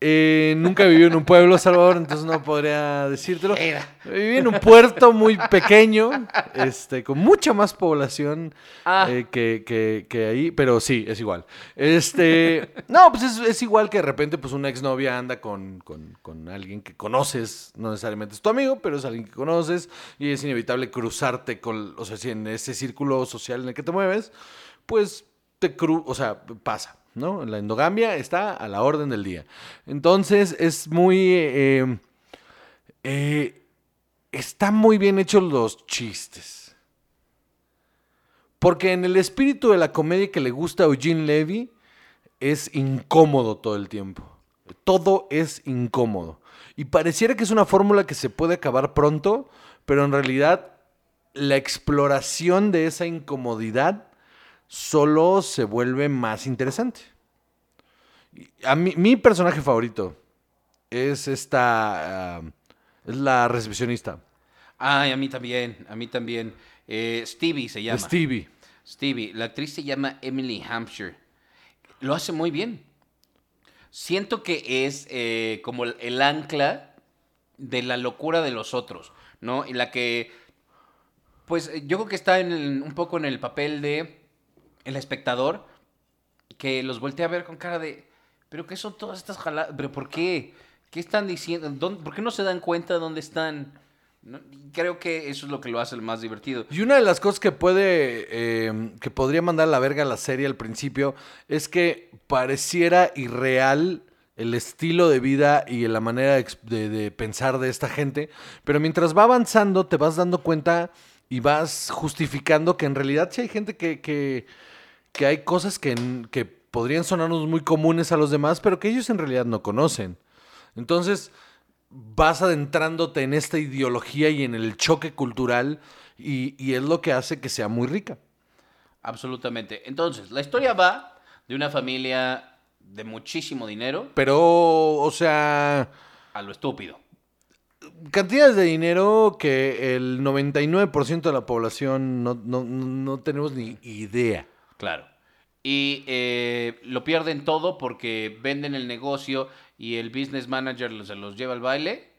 eh, nunca viví en un pueblo, Salvador, entonces no podría decírtelo. Era. Viví en un puerto muy pequeño, este, con mucha más población Ah. eh, que, que- que ahí, pero sí, es igual. Este, no, pues es, es igual que de repente pues una exnovia anda con, con- con alguien que conoces, no necesariamente es tu amigo, pero es alguien que conoces y es inevitable cruzarte con, o sea, si en ese círculo social en el que te mueves, pues te cru, o sea, pasa, ¿no? La endogamia está a la orden del día. Entonces es muy... eh, eh, están muy bien hechos los chistes. Porque en el espíritu de la comedia que le gusta a Eugene Levy, es incómodo todo el tiempo. Todo es incómodo. Y pareciera que es una fórmula que se puede acabar pronto, pero en realidad la exploración de esa incomodidad solo se vuelve más interesante. A mí, mi personaje favorito es esta. ah, es la recepcionista. Ay, a mí también, a mí también. Eh, Stevie se llama. Stevie. Stevie. La actriz se llama Emily Hampshire. Lo hace muy bien. Siento que es eh, como el, el ancla de la locura de los otros, ¿no? Y la que, pues yo creo que está en el- un poco en el papel de el espectador que los voltea a ver con cara de, pero ¿qué son todas estas jaladas? ¿Pero por qué? ¿Qué están diciendo? ¿Dónde- ¿Por qué no se dan cuenta de dónde están? Creo que eso es lo que lo hace el más divertido. Y una de las cosas que puede, eh, que podría mandar la verga a la serie al principio es que pareciera irreal el estilo de vida y la manera de, pensar de esta gente, pero mientras va avanzando te vas dando cuenta y vas justificando que en realidad sí hay gente que, que hay cosas que, que podrían sonarnos muy comunes a los demás, pero que ellos en realidad no conocen. Entonces vas adentrándote en esta ideología y en el choque cultural y, y es lo que hace que sea muy rica. Absolutamente. Entonces, la historia va de una familia de muchísimo dinero Pero, o sea, a lo estúpido. cantidades de dinero que el 99% de la población no, no- no tenemos ni idea. Claro. Y eh, lo pierden todo porque venden el negocio y el business manager se los lleva al baile.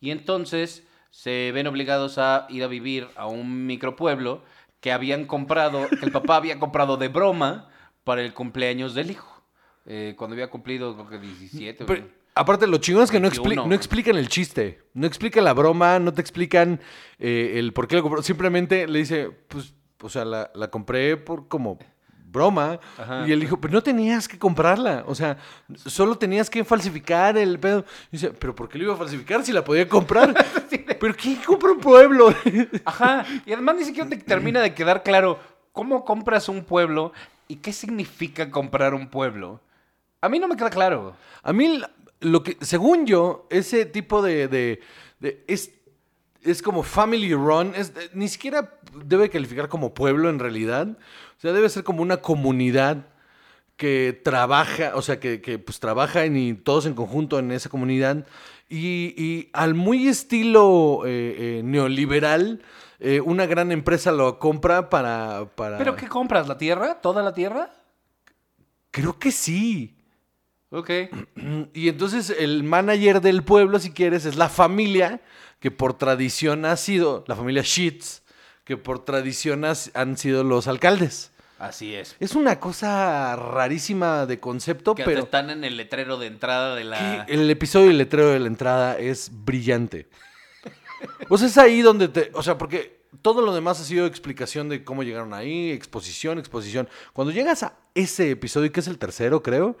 Y entonces se ven obligados a ir a vivir a un micropueblo que habían comprado, que el papá había comprado de broma para el cumpleaños del hijo. Eh, cuando había cumplido, creo que 17. o Pero, aparte, lo chingón es que no, 21. expli- no explican el chiste. No explican la broma, no te explican eh, el por qué lo compró. Simplemente le dice, pues, o sea, la, la compré por como broma. Ajá. Y él dijo, pero no tenías que comprarla. O sea, solo tenías que falsificar el pedo. Y dice, pero ¿por qué lo iba a falsificar si la podía comprar? ¿Pero quién compra un pueblo? Ajá. Y además ni siquiera te termina de quedar claro cómo compras un pueblo y qué significa comprar un pueblo. A mí no me queda claro. A mí, lo que, según yo, ese tipo de. de- de- es, es como family run. Es, ni siquiera debe calificar como pueblo en realidad. O sea, debe ser como una comunidad que trabaja, o sea, que, que, pues trabajan y todos en conjunto en esa comunidad. Y, y al muy estilo eh, eh, neoliberal, eh, una gran empresa lo compra para, para. ¿Pero qué compras? ¿La tierra? ¿Toda la tierra? Creo que sí. Ok. Y entonces el manager del pueblo, si quieres, es la familia que por tradición ha sido, la familia Sheets, que por tradición has- han sido los alcaldes. Así es. Es una cosa rarísima de concepto, Que pero están en el letrero de entrada de la... el episodio del letrero de la entrada es brillante. O sea, es ahí donde te... O sea, porque todo lo demás ha sido explicación de cómo llegaron ahí, exposición, exposición. Cuando llegas a ese episodio, que es el tercero, creo,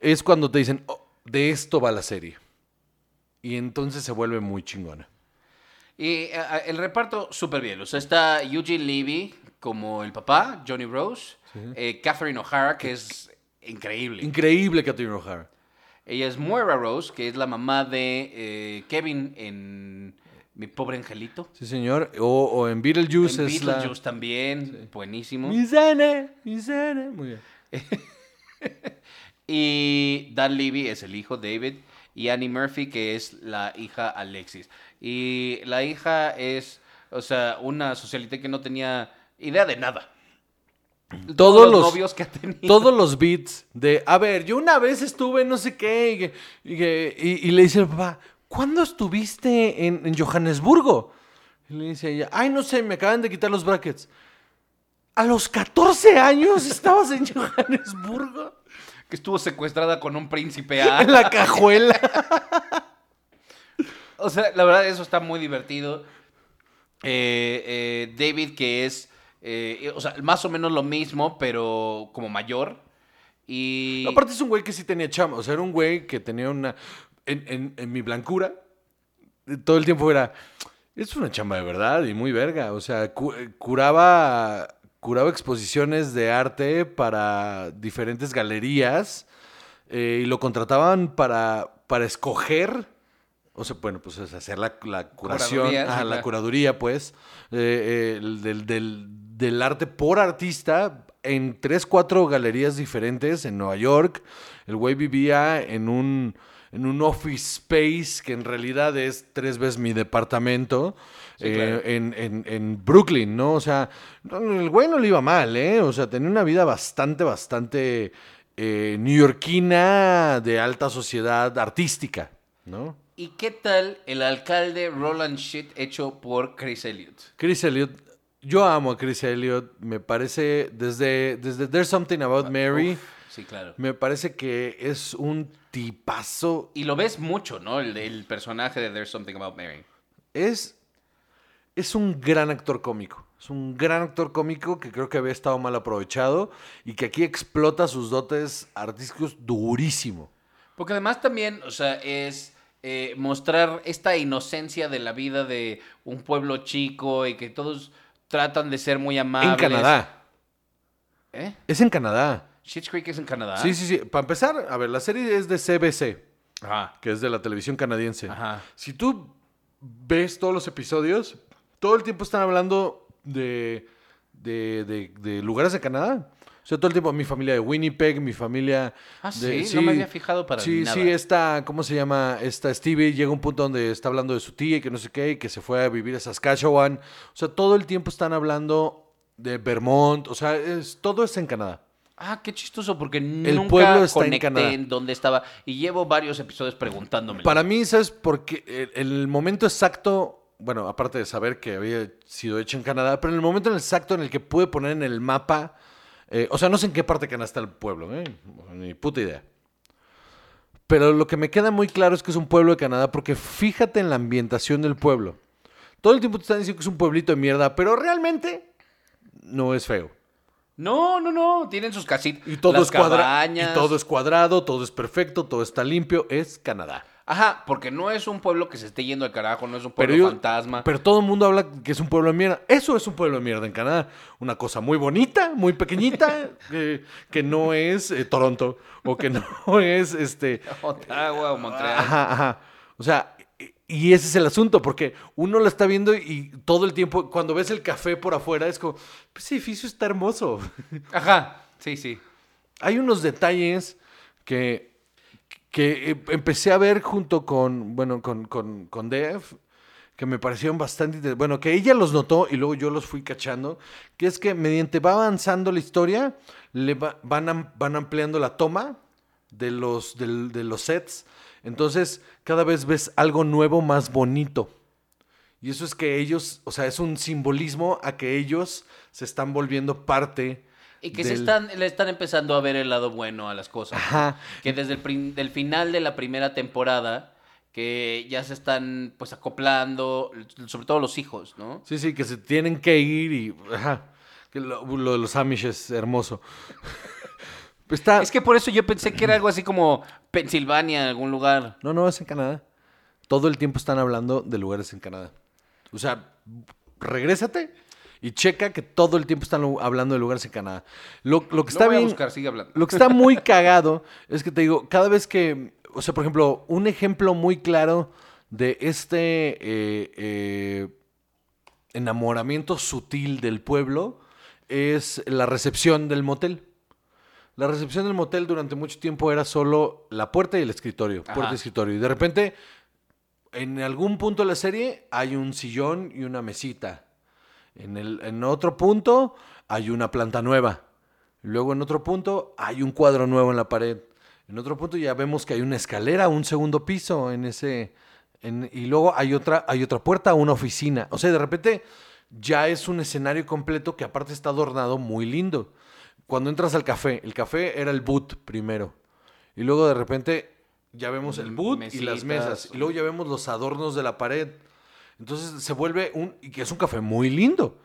es cuando te dicen, "Oh, de esto va la serie. Y entonces se vuelve muy chingona. Y eh, el reparto súper bien. O sea, está Eugene Levy como el papá, Johnny Rose. eh, Catherine O'Hara, que es increíble. Increíble Catherine O'Hara. Ella es Moira Rose, que es la mamá de eh, Kevin en Mi Pobre Angelito. Sí, señor. O, o en Beetlejuice en es Beetlejuice también, buenísimo. la... Mi Zane, mi Zane. Muy bien. Y Dan Levy es el hijo, David. Y Annie Murphy, que es la hija Alexis. Y la hija es, o sea, una socialite que no tenía idea de nada. Todos los- novios que ha tenido. Todos los beats de, a ver, yo una vez estuve no sé qué, y, y y- y le dice el papá, ¿cuándo estuviste en, en Johannesburgo? Y le dice ella, ay, no sé, me acaban de quitar los brackets. ¿A los 14 años estabas en Johannesburgo? Que estuvo secuestrada con un príncipe. En ah. la cajuela. O sea, la verdad, eso está muy divertido. Eh, eh, David, que es, eh, o sea, más o menos lo mismo, pero como mayor. Y... Aparte es un güey que sí tenía chamba, o sea, era un güey que tenía una... En, en- en mi blancura, todo el tiempo era... Es una chamba de verdad y muy verga. O sea, cu- curaba, curaba exposiciones de arte para diferentes galerías y lo contrataban para, para escoger, o sea, bueno, pues es hacer la, la curación, sí, la claro. curaduría, pues, eh, eh, el del, del- del arte por artista en tres, cuatro galerías diferentes en Nueva York. El güey vivía en un, en un office space que en realidad es tres veces mi departamento. Sí, eh, claro. en, en- en Brooklyn, ¿no? O sea, el güey no le iba mal, ¿eh? O sea, tenía una vida bastante, bastante neoyorquina de alta sociedad artística, ¿no? ¿Y qué tal el alcalde Roland Shit hecho por Chris Elliott? Chris Elliott, yo amo a Chris Elliott, me parece, desde, desde There's Something About Mary, Uf, sí, claro. me parece que es un tipazo. Y lo ves mucho, ¿no? El, el personaje de There's Something About Mary. Es, es un gran actor cómico. Es un gran actor cómico que creo que había estado mal aprovechado y que aquí explota sus dotes artísticos durísimo. Porque además también, o sea, es eh, mostrar esta inocencia de la vida de un pueblo chico y que todos tratan de ser muy amables. En Canadá. ¿Eh? Es en Canadá. Schitt's Creek es en Canadá. Sí, sí, sí. Para empezar, a ver, la serie es de CBC, Ajá. que es de la televisión canadiense. Ajá. Si tú ves todos los episodios, todo el tiempo están hablando de, de, de- de lugares de Canadá. O sea, todo el tiempo mi familia de Winnipeg, mi familia... Ah, de- sí, no me había fijado para Sí, nada. sí, esta, ¿cómo se llama? Esta Stevie llega a un punto donde está hablando de su tía y que no sé qué, y que se fue a vivir a Saskatchewan. O sea, todo el tiempo están hablando de Vermont. O sea, es, todo es en Canadá. Ah, qué chistoso, porque nunca pueblo está en Canadá. en dónde estaba. Y llevo varios episodios preguntándome. Para mí, ¿sabes? Porque el, el momento exacto, bueno, aparte de saber que había sido hecho en Canadá, pero en el momento exacto en el que pude poner en el mapa, eh, o sea, no sé en qué parte de Canadá está el pueblo, ¿eh? ni puta idea. Pero lo que me queda muy claro es que es un pueblo de Canadá, porque fíjate en la ambientación del pueblo. Todo el tiempo te están diciendo que es un pueblito de mierda, pero realmente no es feo. No, no, no. Tienen sus casitas. Y todo, las es cuadra- cabañas. y todo es cuadrado, todo es perfecto, todo está limpio. Es Canadá. Ajá, porque no es un pueblo que se esté yendo al carajo, no es un pueblo Pero, yo- fantasma. pero todo el mundo habla que es un pueblo de mierda. Eso es un pueblo de mierda en Canadá. Una cosa muy bonita, muy pequeñita, que, que no es eh, Toronto o que no es este. Ottawa o Montreal. Ajá, ajá. O sea, y- ese es el asunto, porque uno lo está viendo y todo el tiempo, cuando ves el café por afuera, es como, pues ese edificio está hermoso. Ajá, sí, sí. Hay unos detalles que, que eh, empecé a ver junto con, bueno, con, con, con Dev, que me parecieron bastante, bueno, que ella los notó y luego yo los fui cachando, que es que mediante va avanzando la historia, le va- van, van ampliando la toma de los, de los sets, entonces cada vez ves algo nuevo más bonito. Y eso es que ellos, o sea, es un simbolismo a que ellos se están volviendo parte. Y que se están, le están empezando a ver el lado bueno a las cosas. Ajá. Que desde el del final de la primera temporada, que ya se están pues acoplando, sobre todo los hijos, ¿no? Sí, sí, que se tienen que ir y. Ajá. Que lo, lo de los Amish es hermoso. Está. Es que por eso yo pensé que era algo así como Pensilvania, algún lugar. No, no, es en Canadá. Todo el tiempo están hablando de lugares en Canadá. O sea, regrésate y checa que todo el tiempo están hablando de lugares en Canadá. Lo, lo que Lo está a bien. buscar, sigue hablando. Lo que está muy cagado es que te digo, cada vez que, o sea, por ejemplo, un ejemplo muy claro de este eh, eh, enamoramiento sutil del pueblo es la recepción del motel. La recepción del motel durante mucho tiempo era solo la puerta y el escritorio, puerta y escritorio. Y de repente, en algún punto de la serie, hay un sillón y una mesita. En, el, en otro punto hay una planta nueva. Luego en otro punto hay un cuadro nuevo en la pared. En otro punto ya vemos que hay una escalera, un segundo piso en ese... en- y luego hay otra, hay otra puerta, una oficina. O sea, de repente ya es un escenario completo que aparte está adornado muy lindo. Cuando entras al café, el café era el boot primero. Y luego de repente ya vemos el boot y las mesas. Y luego ya vemos los adornos de la pared. Entonces se vuelve un. Y que es un café muy lindo.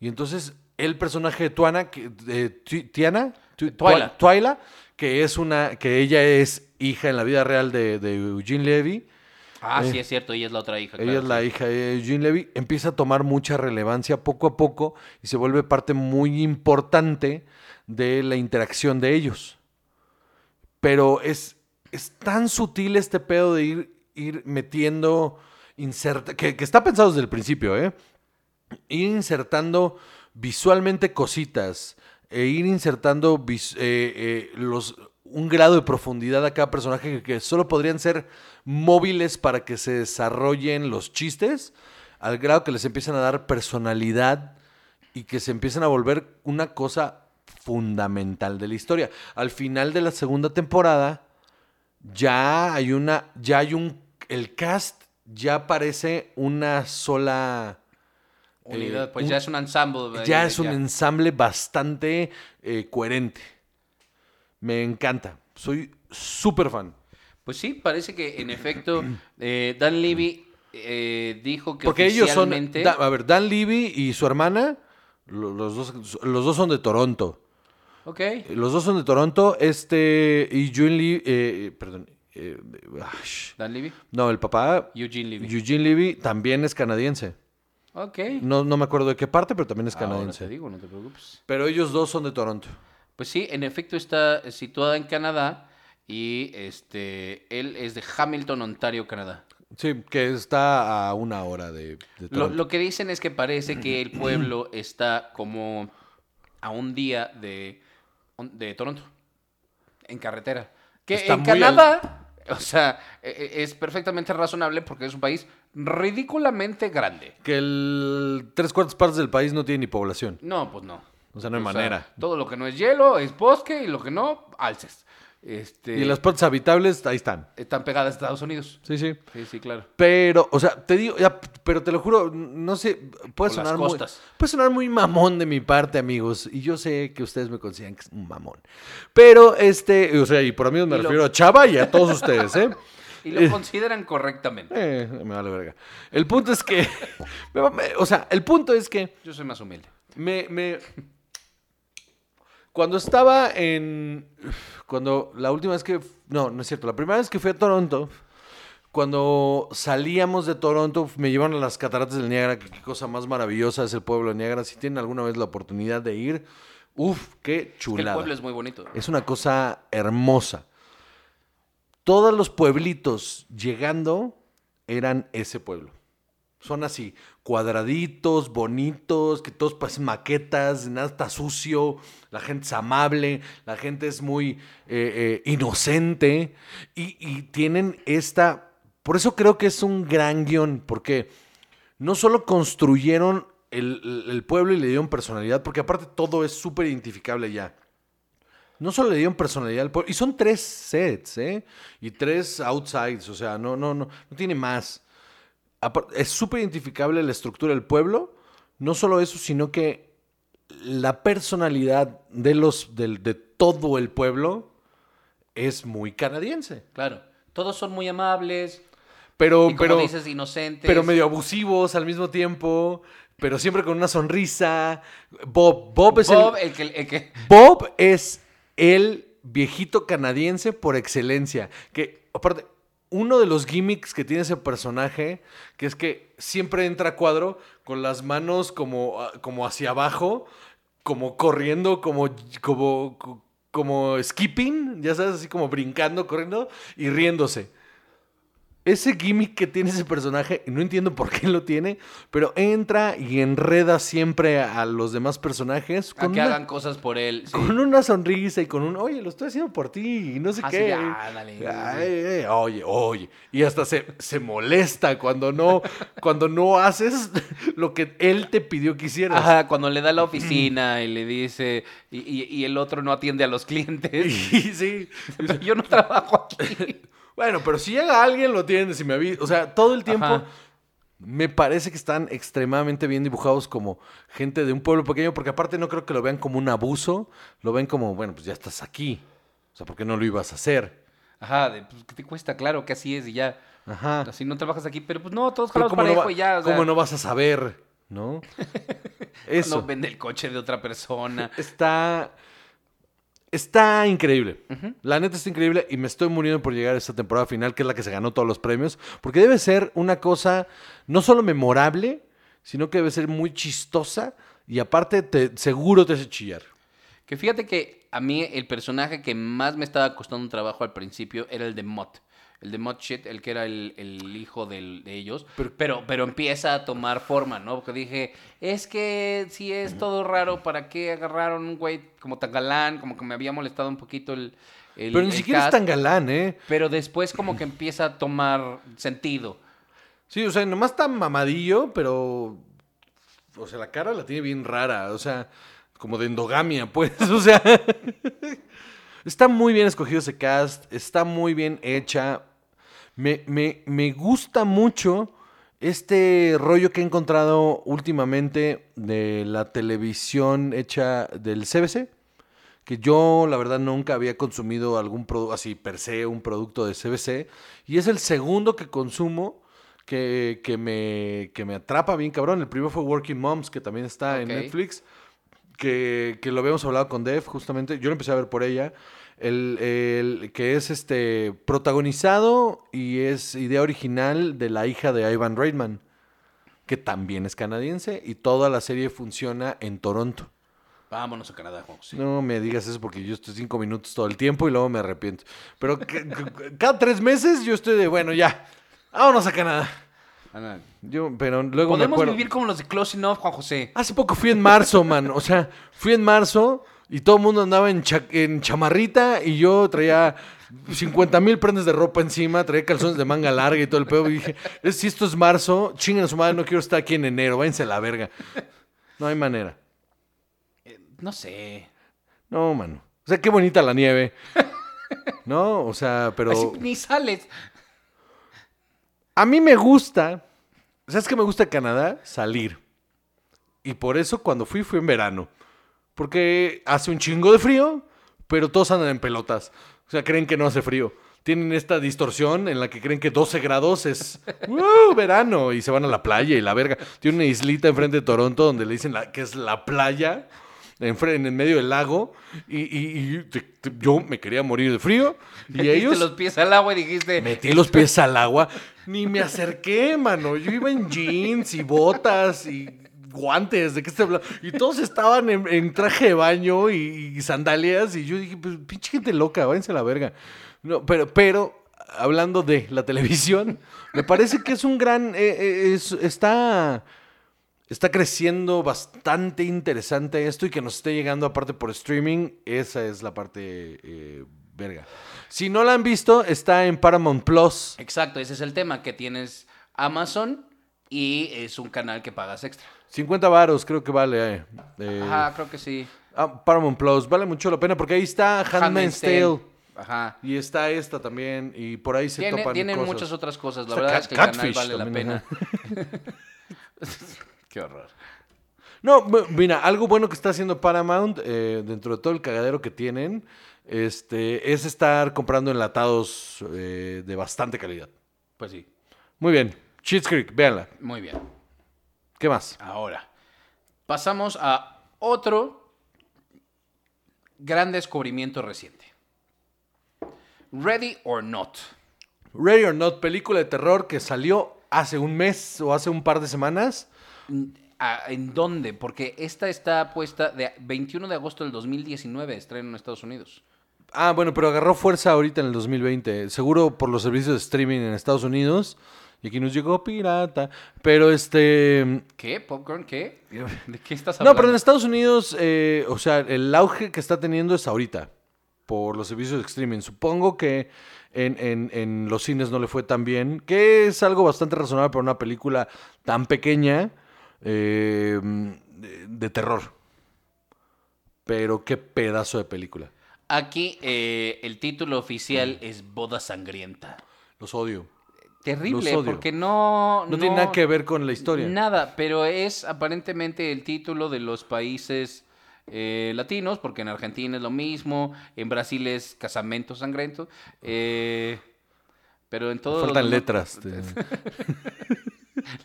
Y entonces el personaje de Tuana, que, de Tiana, Twyla. Twy- Twyla, que es una. que ella es hija en la vida real de, de Eugene Levy. Ah, Eh, sí, es cierto, ella es la otra hija. Ella claro, es la hija de Eugene Levy. Empieza a tomar mucha relevancia poco a poco y se vuelve parte muy importante de la interacción de ellos. Pero es, es tan sutil este pedo de ir, ir metiendo, que, está pensado desde el principio, ¿eh? Ir insertando visualmente cositas e ir insertando eh, eh, los, un grado de profundidad a cada personaje que, que solo podrían ser móviles para que se desarrollen los chistes, al grado que les empiezan a dar personalidad y que se empiezan a volver una cosa fundamental de la historia. Al final de la segunda temporada ya hay una, ya hay un, el cast ya parece una sola Unidad, eh, pues un- ya es un ensemble. ahí ya es un ensamble bastante eh, coherente. Me encanta. Soy súper fan. Pues sí, parece que en efecto eh, Dan Levy eh, dijo que Porque ellos son. Da- a ver, Dan Levy y su hermana, lo- los dos, los dos son de Toronto. Ok. Los dos son de Toronto. Este. Y June Levy. eh, perdón. Eh, ah, sh- Dan Levy. no, el papá. Eugene Levy. Eugene Levy también es canadiense. Ok. No, no me acuerdo de qué parte, pero también es Ahora canadiense. te digo, no te preocupes. Pero ellos dos son de Toronto. Pues sí, en efecto está situada en Canadá y este él es de Hamilton, Ontario, Canadá. Sí, que está a una hora de, Toronto. lo que dicen es que parece que el pueblo está como a un día de, de Toronto, en carretera. Que Está en Canadá, o sea, e- e- es perfectamente razonable porque es un país ridículamente grande. Que el tres cuartas partes del país no tiene ni población. No, pues no. O sea, no hay O sea, manera. todo lo que no es hielo es bosque y lo que no, alces. Este, Y las partes habitables, ahí están. Están pegadas a Estados Unidos. Sí, sí. Sí, sí, claro. Pero, o sea, te digo, ya, pero te lo juro, no sé, puede O sonar muy, puede sonar muy mamón de mi parte, amigos, y yo sé que ustedes me consideran que es un mamón. Pero este, o sea, y por amigos me Y lo- refiero a Chava y a todos ustedes, ¿eh? Y lo consideran correctamente. Eh, me vale verga. El punto es que, o sea, el punto es que Yo soy más humilde. me, me- Cuando estaba en... Cuando la última vez que... No, no es cierto. La primera vez que fui a Toronto, cuando salíamos de Toronto, me llevaron a las cataratas del Niágara. Qué cosa más maravillosa es el pueblo de Niágara. Si tienen alguna vez la oportunidad de ir, uff, qué que el chulada. pueblo es muy bonito. Es una cosa hermosa. Todos los pueblitos llegando eran ese pueblo. Son así, cuadraditos, bonitos, que todos parecen maquetas, nada está sucio, la gente es amable, la gente es muy eh, eh, inocente y, tienen esta... Por eso creo que es un gran guion, porque no solo construyeron el, el- el pueblo y le dieron personalidad, porque aparte todo es súper identificable ya. No solo le dieron personalidad al pueblo, y son tres sets, ¿eh? Y tres outsides, o sea, no, no, no, no tiene más. Es súper identificable la estructura del pueblo. No solo eso, sino que la personalidad de los, del- de todo el pueblo es muy canadiense. Claro. Todos son muy amables. Pero, y como pero, dices, inocentes. pero medio abusivos al mismo tiempo, pero siempre con una sonrisa. Bob, Bob es Bob, el, el que, el que- Bob es el viejito canadiense por excelencia. Que, aparte, uno de los gimmicks que tiene ese personaje, que es que siempre entra a cuadro con las manos como, ah, como hacia abajo, como corriendo, como, como, como skipping, ya sabes, así como brincando, corriendo y riéndose. Ese gimmick que tiene ese personaje, no entiendo por qué lo tiene, pero entra y enreda siempre a los demás personajes a que una- hagan cosas por él. sí. con una sonrisa y con un, oye, lo estoy haciendo por ti, y no sé Ah, sí, qué. ya, dale. Ay, oye, oye. Y hasta se, se molesta cuando no, cuando no haces lo que él te pidió que hicieras. Ajá, cuando le da la oficina y le dice, y, y- y el otro no atiende a los clientes. Y sí. Pero yo no trabajo aquí. Bueno, pero si llega alguien, lo tienen, si me avisa. O sea, todo el tiempo Ajá. me parece que están extremadamente bien dibujados como gente de un pueblo pequeño, porque aparte no creo que lo vean como un abuso, lo ven como, bueno, pues ya estás aquí. O sea, ¿por qué no lo ibas a hacer? Ajá, de, pues, ¿qué te cuesta? Claro que así es y ya. Ajá. Así no trabajas aquí, pero pues no, todos jalamos ¿cómo, no, parejo va- y ya. O sea, cómo no vas a saber? ¿No? Eso. no vende el coche de otra persona. Está. Está increíble. La neta está increíble y me estoy muriendo por llegar a esta temporada final, que es la que se ganó todos los premios, porque debe ser una cosa no solo memorable, sino que debe ser muy chistosa y aparte te, seguro te hace chillar. Que fíjate que a mí el personaje que más me estaba costando un trabajo al principio era el de Mott. El de Mott Shit, el que era el, el hijo del- de ellos. Pero- Pero, pero, empieza a tomar forma, ¿no? Porque dije, es que si es todo raro, ¿para qué agarraron un güey como tan galán? Como que me había molestado un poquito el. el- Pero ni el siquiera es tan galán, ¿eh? Pero después como que empieza a tomar sentido. Sí, o sea, nomás está mamadillo, pero. O sea, la cara la tiene bien rara. O sea, como de endogamia, pues. O sea. está muy bien escogido ese cast. Está muy bien hecha. Me, me- me gusta mucho este rollo que he encontrado últimamente de la televisión hecha del CBC. Que yo, la verdad, nunca había consumido algún producto, así per se, un producto de CBC. Y es el segundo que consumo que, que me, que me atrapa bien cabrón. El primero fue Working Moms, que también está en. Netflix. Que, que lo habíamos hablado con Dev, justamente. Yo lo empecé a ver por ella. El, el- que es este protagonizado y es idea original de la hija de Ivan Reitman, que también es canadiense. Y toda la serie funciona en Toronto. Vámonos a Canadá, Juan José. No me digas eso porque yo estoy cinco minutos todo el tiempo y luego me arrepiento. Pero que- que- cada tres meses yo estoy de, bueno, ya. Vámonos a Canadá. Ana, Yo, pero luego me Podemos acuerdo. vivir como los de Close Enough, Juan José. Hace poco fui en marzo, man. O sea, fui en marzo y todo el mundo andaba en, cha- en chamarrita y yo traía 50 mil prendas de ropa encima, traía calzones de manga larga y todo el pedo. Y dije, "Es- si esto es marzo, chinguen a su madre, no quiero estar aquí en enero, váyanse a la verga. No hay manera. Eh, No sé. No, mano. O sea, qué bonita la nieve. No, o sea, pero... Así ni sales. A mí me gusta, ¿sabes qué me gusta Canadá? Salir. Y por eso cuando fui, fui en verano. Porque hace un chingo de frío, pero todos andan en pelotas. O sea, creen que no hace frío. Tienen esta distorsión en la que creen que 12 grados es ¡uh! verano y se van a la playa y la verga. Tiene una islita enfrente de Toronto donde le dicen la- que es la playa, en el medio del lago. Y, y- y te- te- yo me quería morir de frío. Y Metiste ellos... los pies al agua y dijiste. Metí los pies al agua. Ni me acerqué, mano. Yo iba en jeans y botas y guantes. ¿De qué estoy hablando? Y todos estaban en, traje de baño y, y sandalias. Y yo dije, pues pinche gente loca, váyanse a la verga. No, pero, pero, hablando de la televisión, me parece que es un gran. eh, eh, es- está. Está creciendo bastante interesante esto y que nos esté llegando aparte por streaming, esa es la parte eh, verga. Si no la han visto, está en Paramount Plus. Exacto, ese es el tema, que tienes Amazon y es un canal que pagas extra. 50 varos creo que vale. eh, eh, Ajá, creo que sí. ah, Paramount Plus, vale mucho la pena porque ahí está Handmaid's Tale. Ajá. Y está esta también. Y por ahí se Tiene- topan tienen cosas. muchas otras cosas. La verdad es que el canal Catfish vale la pena. ajá. Qué horror. No, mira, algo bueno que está haciendo Paramount, eh, dentro de todo el cagadero que tienen, este, es estar comprando enlatados eh, de bastante calidad. Pues sí, Muy bien. Cheats Creek, véanla. muy bien. ¿Qué más? Ahora, pasamos a otro gran descubrimiento reciente. Ready or Not. Ready or Not, película de terror que salió hace un mes o hace un par de semanas. Ah, ¿En dónde? Porque esta está puesta de 21 de agosto del 2019, estreno en Estados Unidos. Ah, bueno, pero agarró fuerza ahorita en el 2020. Seguro por los servicios de streaming en Estados Unidos. Y aquí nos llegó pirata. Pero este... ¿Qué? ¿Popcorn? ¿Qué? ¿De qué estás No, hablando? pero en Estados Unidos, eh, o sea, el auge que está teniendo es ahorita, por los servicios de streaming. Supongo que en, en- en los cines no le fue tan bien, que es algo bastante razonable para una película tan pequeña eh, de, de terror. Pero qué pedazo de película. Aquí eh, el título oficial es Boda Sangrienta. Los odio. Terrible, porque no... No, tiene nada que ver con la historia. Nada, pero es aparentemente el título de los países eh, latinos, porque en Argentina es lo mismo, en Brasil es Casamento Sangrento, eh, pero en todos Faltan los- letras.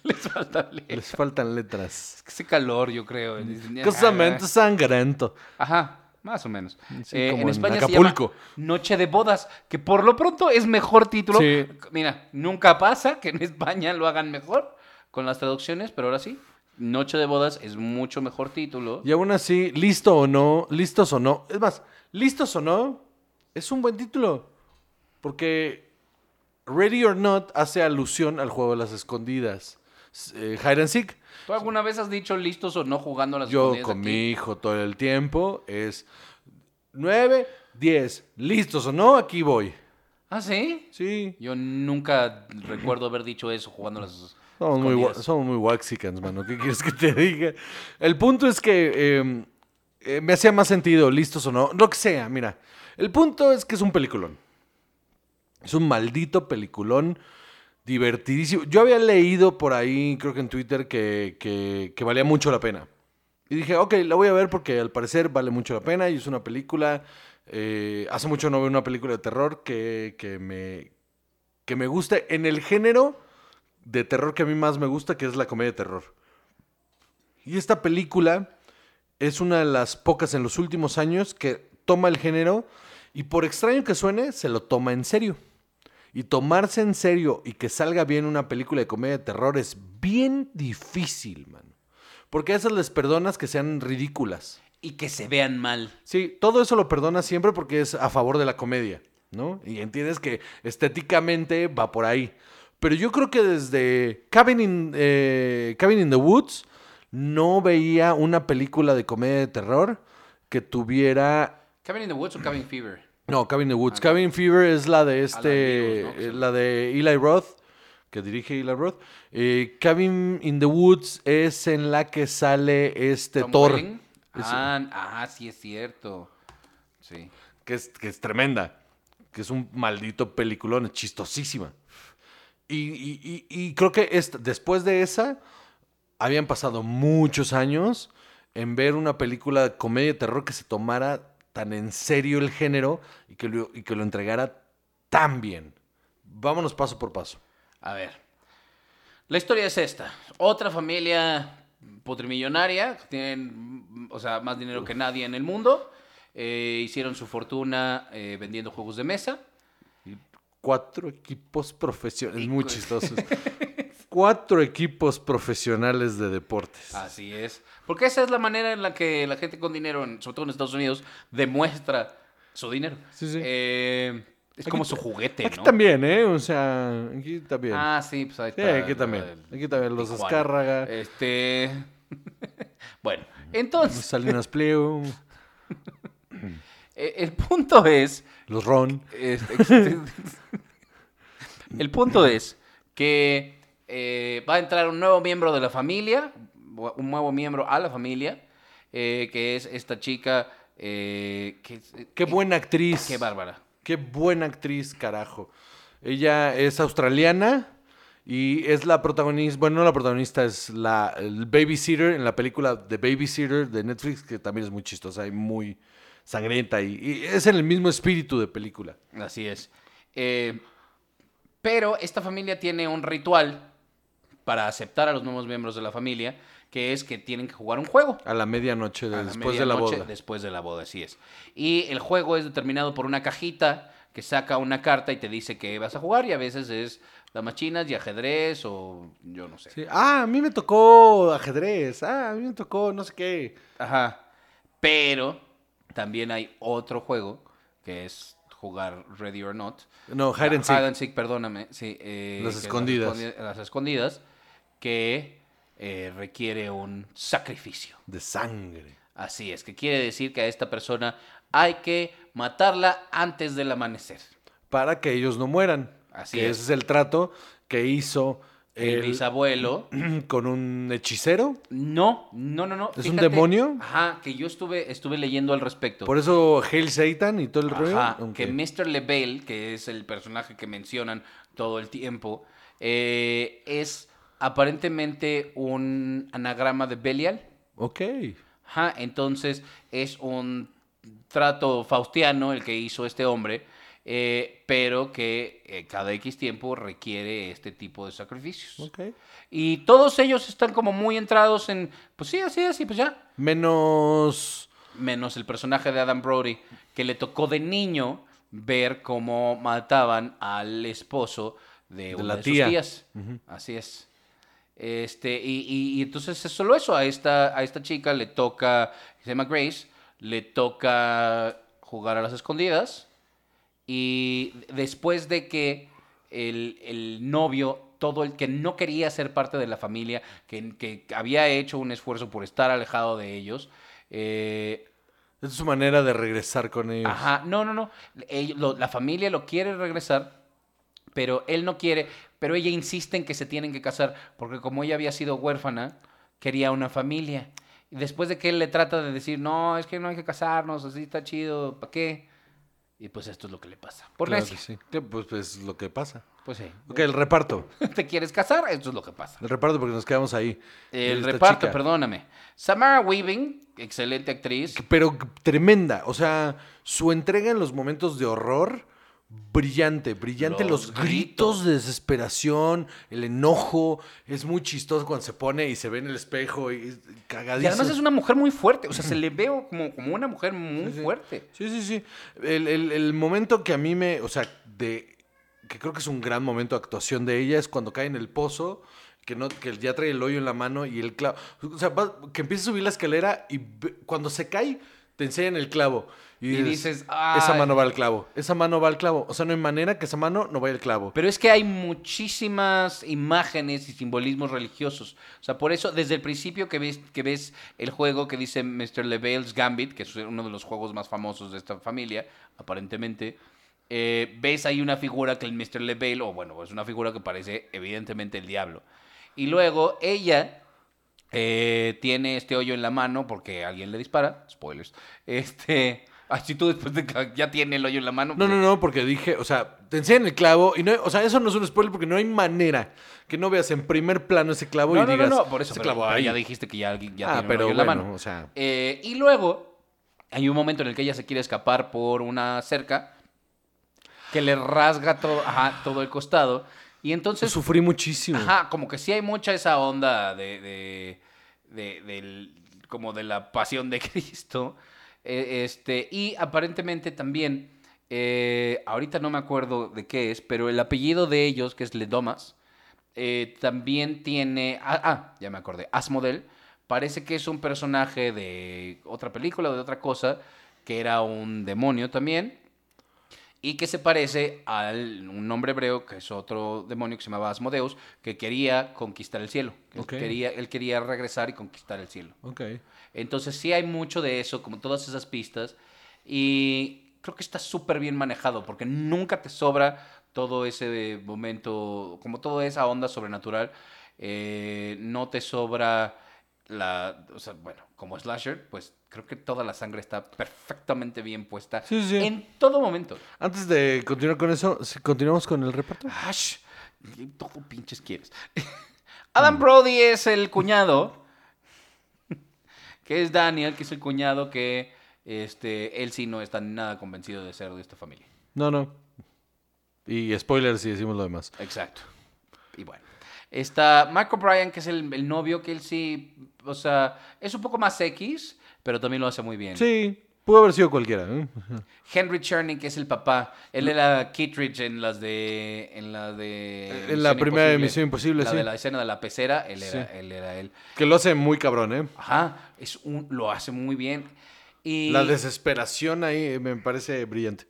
Les falta leer. les faltan letras. Es que ese calor, yo creo. Dicen, Casamento sangrento. Ajá, más o menos. Sí, Eh, como en en España Acapulco. se llama Noche de Bodas, que por lo pronto es mejor título. Sí. Mira, nunca pasa que en España lo hagan mejor con las traducciones, pero ahora sí. Noche de Bodas es mucho mejor título. Y aún así, listo o no, listos o no. Es más, listos o no, es un buen título. Porque Ready or Not hace alusión al juego de las escondidas. Eh, hide and Seek. ¿Tú alguna vez has dicho listos o no jugando a las Yo con aquí? mi hijo todo el tiempo es 9, 10. Listos o no, aquí voy. ¿Ah, sí? Sí. Yo nunca recuerdo haber dicho eso jugando a las Somos muy, somos muy waxicans, mano. ¿Qué quieres que te diga? El punto es que eh, eh, me hacía más sentido, listos o no. Lo que sea, mira. El punto es que es un peliculón. Es un maldito peliculón divertidísimo. Yo había leído por ahí, creo que en Twitter, que, que- valía mucho la pena. Y dije, ok, la voy a ver porque al parecer vale mucho la pena y es una película... eh, hace mucho no veo una película de terror que, que me, que me guste en el género de terror que a mí más me gusta, que es la comedia de terror. Y esta película es una de las pocas en los últimos años que toma el género y por extraño que suene, se lo toma en serio. Y tomarse en serio y que salga bien una película de comedia de terror es bien difícil, man. Porque a esas les perdonas que sean ridículas. Y que se vean mal. Sí, todo eso lo perdonas siempre porque es a favor de la comedia, ¿no? Y entiendes que estéticamente va por ahí. Pero yo creo que desde Cabin in, eh, Cabin in the Woods no veía una película de comedia de terror que tuviera... ¿Cabin in the Woods o Cabin Fever? No, Cabin in the Woods. Cabin Fever es la de este... Eh, La de Eli Roth, que dirige Eli Roth. Eh, Cabin in the Woods es en la que sale este Tom Thor. Welling. Ah, ah, sí es cierto. Sí. que es, que es tremenda, que es un maldito peliculón, es chistosísima. Y, y- y- y creo que esta- después de esa, habían pasado muchos años en ver una película de comedia de terror que se tomara tan en serio el género y que lo, y que lo entregara tan bien. Vámonos paso por paso. A ver. La historia es esta. Otra familia putrimillonaria, que tienen, o sea, más dinero que nadie en el mundo. eh, hicieron su fortuna eh, vendiendo juegos de mesa. Cuatro equipos profesionales, muy chistosos. Cuatro equipos profesionales de deportes. Así es. Porque esa es la manera en la que la gente con dinero, sobre todo en Estados Unidos, demuestra su dinero. Sí, sí. Eh, es Aquí como su juguete, Aquí ¿no? también, ¿eh? O sea, aquí también. Ah, sí, pues ahí Sí, está. aquí también. el- Aquí también los. Azcárraga, Este. bueno, entonces, Salinas Pliego, eh, el punto es. los Ron. este, el punto es que eh, va a entrar un nuevo miembro de la familia, un nuevo miembro a la familia, eh, que es esta chica. eh, que, Qué buena actriz. Qué bárbara. Qué buena actriz, carajo. Ella es australiana y es la protagonista, bueno, no la protagonista, es la el babysitter en la película The Babysitter de Netflix, que también es muy chistosa y muy sangrienta y, y es en el mismo espíritu de película. Así es. Eh, pero esta familia tiene un ritual para aceptar a los nuevos miembros de la familia, que es que tienen que jugar un juego. A la medianoche, de- A la después de la boda. Después de la boda, así es. Y el juego es determinado por una cajita que saca una carta y te dice que vas a jugar y a veces es damas chinas y ajedrez o yo no sé. Sí. Ah, a mí me tocó ajedrez. Ah, a mí me tocó no sé qué. Ajá. Pero también hay otro juego que es jugar Ready or Not. No, hide and seek. Hide and seek, perdóname. Sí, eh, Las escondidas. Las, escondi- las escondidas, que eh, requiere un sacrificio. De sangre. Así es, que quiere decir que a esta persona hay que matarla antes del amanecer. Para que ellos no mueran. Así que es. ese es el trato que hizo El el- bisabuelo. con un hechicero. No, no, no, no. ¿Es un demonio? Ajá, que yo estuve, estuve leyendo al respecto. Por eso Hail Satan y todo el rollo. Ajá, que Mr. LeBel, que es el personaje que mencionan todo el tiempo, eh, es aparentemente un anagrama de Belial. Ok. Ajá, entonces es un trato faustiano el que hizo este hombre, eh, pero que eh, cada X tiempo requiere este tipo de sacrificios. Ok. Y todos ellos están como muy entrados en, pues sí, así, así, pues ya. Menos. Menos el personaje de Adam Brody, que le tocó de niño ver cómo mataban al esposo de, una la de tía. sus tías. Así es. Este, y, y- y entonces es solo eso. A esta, a esta chica le toca, se llama Grace, le toca jugar a las escondidas. Y después de que el, el novio, todo el que no quería ser parte de la familia, que, que había hecho un esfuerzo por estar alejado de ellos, eh, Es su manera de regresar con ellos. Ajá, no, no, no. Ellos- lo- la familia lo quiere regresar, pero él no quiere, pero ella insiste en que se tienen que casar, porque como ella había sido huérfana, quería una familia. Y después de que él le trata de decir, no, es que no hay que casarnos, así está chido, ¿para qué? Y pues esto es lo que le pasa. Por Claro que sí. Que, pues, pues lo que pasa. Pues sí. Ok, el reparto. ¿Te quieres casar? Esto es lo que pasa. El reparto porque nos quedamos ahí. El reparto, chica. perdóname. Samara Weaving, excelente actriz. Pero tremenda. O sea, su entrega en los momentos de horror, brillante. Brillante. Los Los, gritos de desesperación, el enojo. Es muy chistoso cuando se pone y se ve en el espejo y cagadísimo. Y además es una mujer muy fuerte. O sea, se le veo como, como una mujer muy Sí, fuerte. Sí, sí, sí. El, el- el momento que a mí me. O sea, de. Que creo que es un gran momento de actuación de ella es cuando cae en el pozo. Que, no, que ya trae el hoyo en la mano y el clavo. O sea, va- que empieza a subir la escalera y cuando se cae, te enseñan el clavo. Y, Y dices, esa mano va al clavo, esa mano va al clavo. O sea, no hay manera que esa mano no vaya al clavo. Pero es que hay muchísimas imágenes y simbolismos religiosos. O sea, por eso, desde el principio que ves, que ves el juego que dice Mr. LeVale's Gambit, que es uno de los juegos más famosos de esta familia, aparentemente, eh, ves ahí una figura que el Mr. LeVale, o bueno, es una figura que parece evidentemente el diablo. Y luego ella eh, tiene este hoyo en la mano porque alguien le dispara. Spoilers. Este. Así tú después de que ya tiene el hoyo en la mano. No, pues, no, no, porque dije, o sea, te enseñan el clavo y no, hay- o sea, eso no es un spoiler porque no hay manera que no veas en primer plano ese clavo No, y no, digas, no, no, por eso. ese Pero, clavo pero ahí. ya dijiste que ya, alguien- ya ah, tiene pero hoyo en la mano. o sea, Eh, y luego hay un momento en el que ella se quiere escapar por una cerca que le rasga todo, ajá, todo el costado. Y entonces, sufrí muchísimo. ajá, como que sí hay mucha esa onda de, de, de- del- como de la pasión de Cristo. Eh, este, y aparentemente también, eh, ahorita no me acuerdo de qué es, pero el apellido de ellos, que es Ledomas, eh, también tiene. Ah, ah, ya me acordé. Asmodel. Parece que es un personaje de otra película o de otra cosa, que era un demonio también. Y que se parece a un nombre hebreo, que es otro demonio que se llamaba Asmodeus, que quería conquistar el cielo. que. Quería, él quería regresar y conquistar el cielo. Entonces sí hay mucho de eso, como todas esas pistas. Y creo que está súper bien manejado, porque nunca te sobra todo ese momento, como toda esa onda sobrenatural. Eh, no te sobra la... O sea, bueno, como slasher, pues creo que toda la sangre está perfectamente bien puesta Sí, sí. en todo momento. Antes de continuar con eso, si continuamos con el reparto. Ash, todo pinches quieres. Adam Brody es el cuñado, que es Daniel, que es el cuñado que este, él sí no está nada convencido de ser de esta familia. No, no. Y spoilers si decimos lo demás. Exacto. Y bueno. Está Michael Bryan, que es el, el novio, que él sí, o sea, es un poco más X, pero también lo hace muy bien. Sí, pudo haber sido cualquiera. ¿eh? Henry Cherning, que es el papá, él era Kittredge en las de... En la de... En la primera de Misión Imposible, la sí. de la escena de la pecera, él era, Sí. él era él. Que lo hace muy cabrón, ¿eh? Ajá, es un, lo hace muy bien. Y, La desesperación ahí me parece brillante.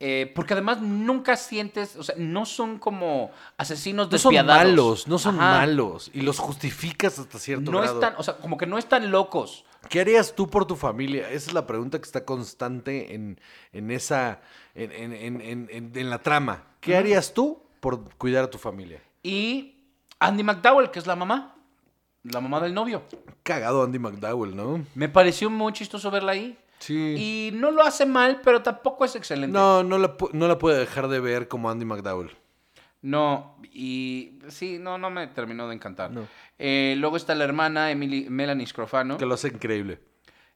eh, porque además nunca sientes, o sea, no son como asesinos No son malos, no son Ajá. malos. Y los justificas hasta cierto No grado. están, o sea, como que no están locos. ¿Qué harías tú por tu familia? Esa es la pregunta que está constante en, en esa. En, en- en- en- en- en la trama. ¿Qué harías tú por cuidar a tu familia? Y Andy McDowell, que es la mamá, la mamá del novio. Cagado Andy McDowell, ¿no? Me pareció muy chistoso verla ahí. Sí. Y no lo hace mal, pero tampoco es excelente. No, no la, no la puede dejar de ver como Andy McDowell. No, y sí, no, no me terminó de encantar. No. Eh, luego está la hermana Emily, Melanie Scrofano. Que lo hace increíble.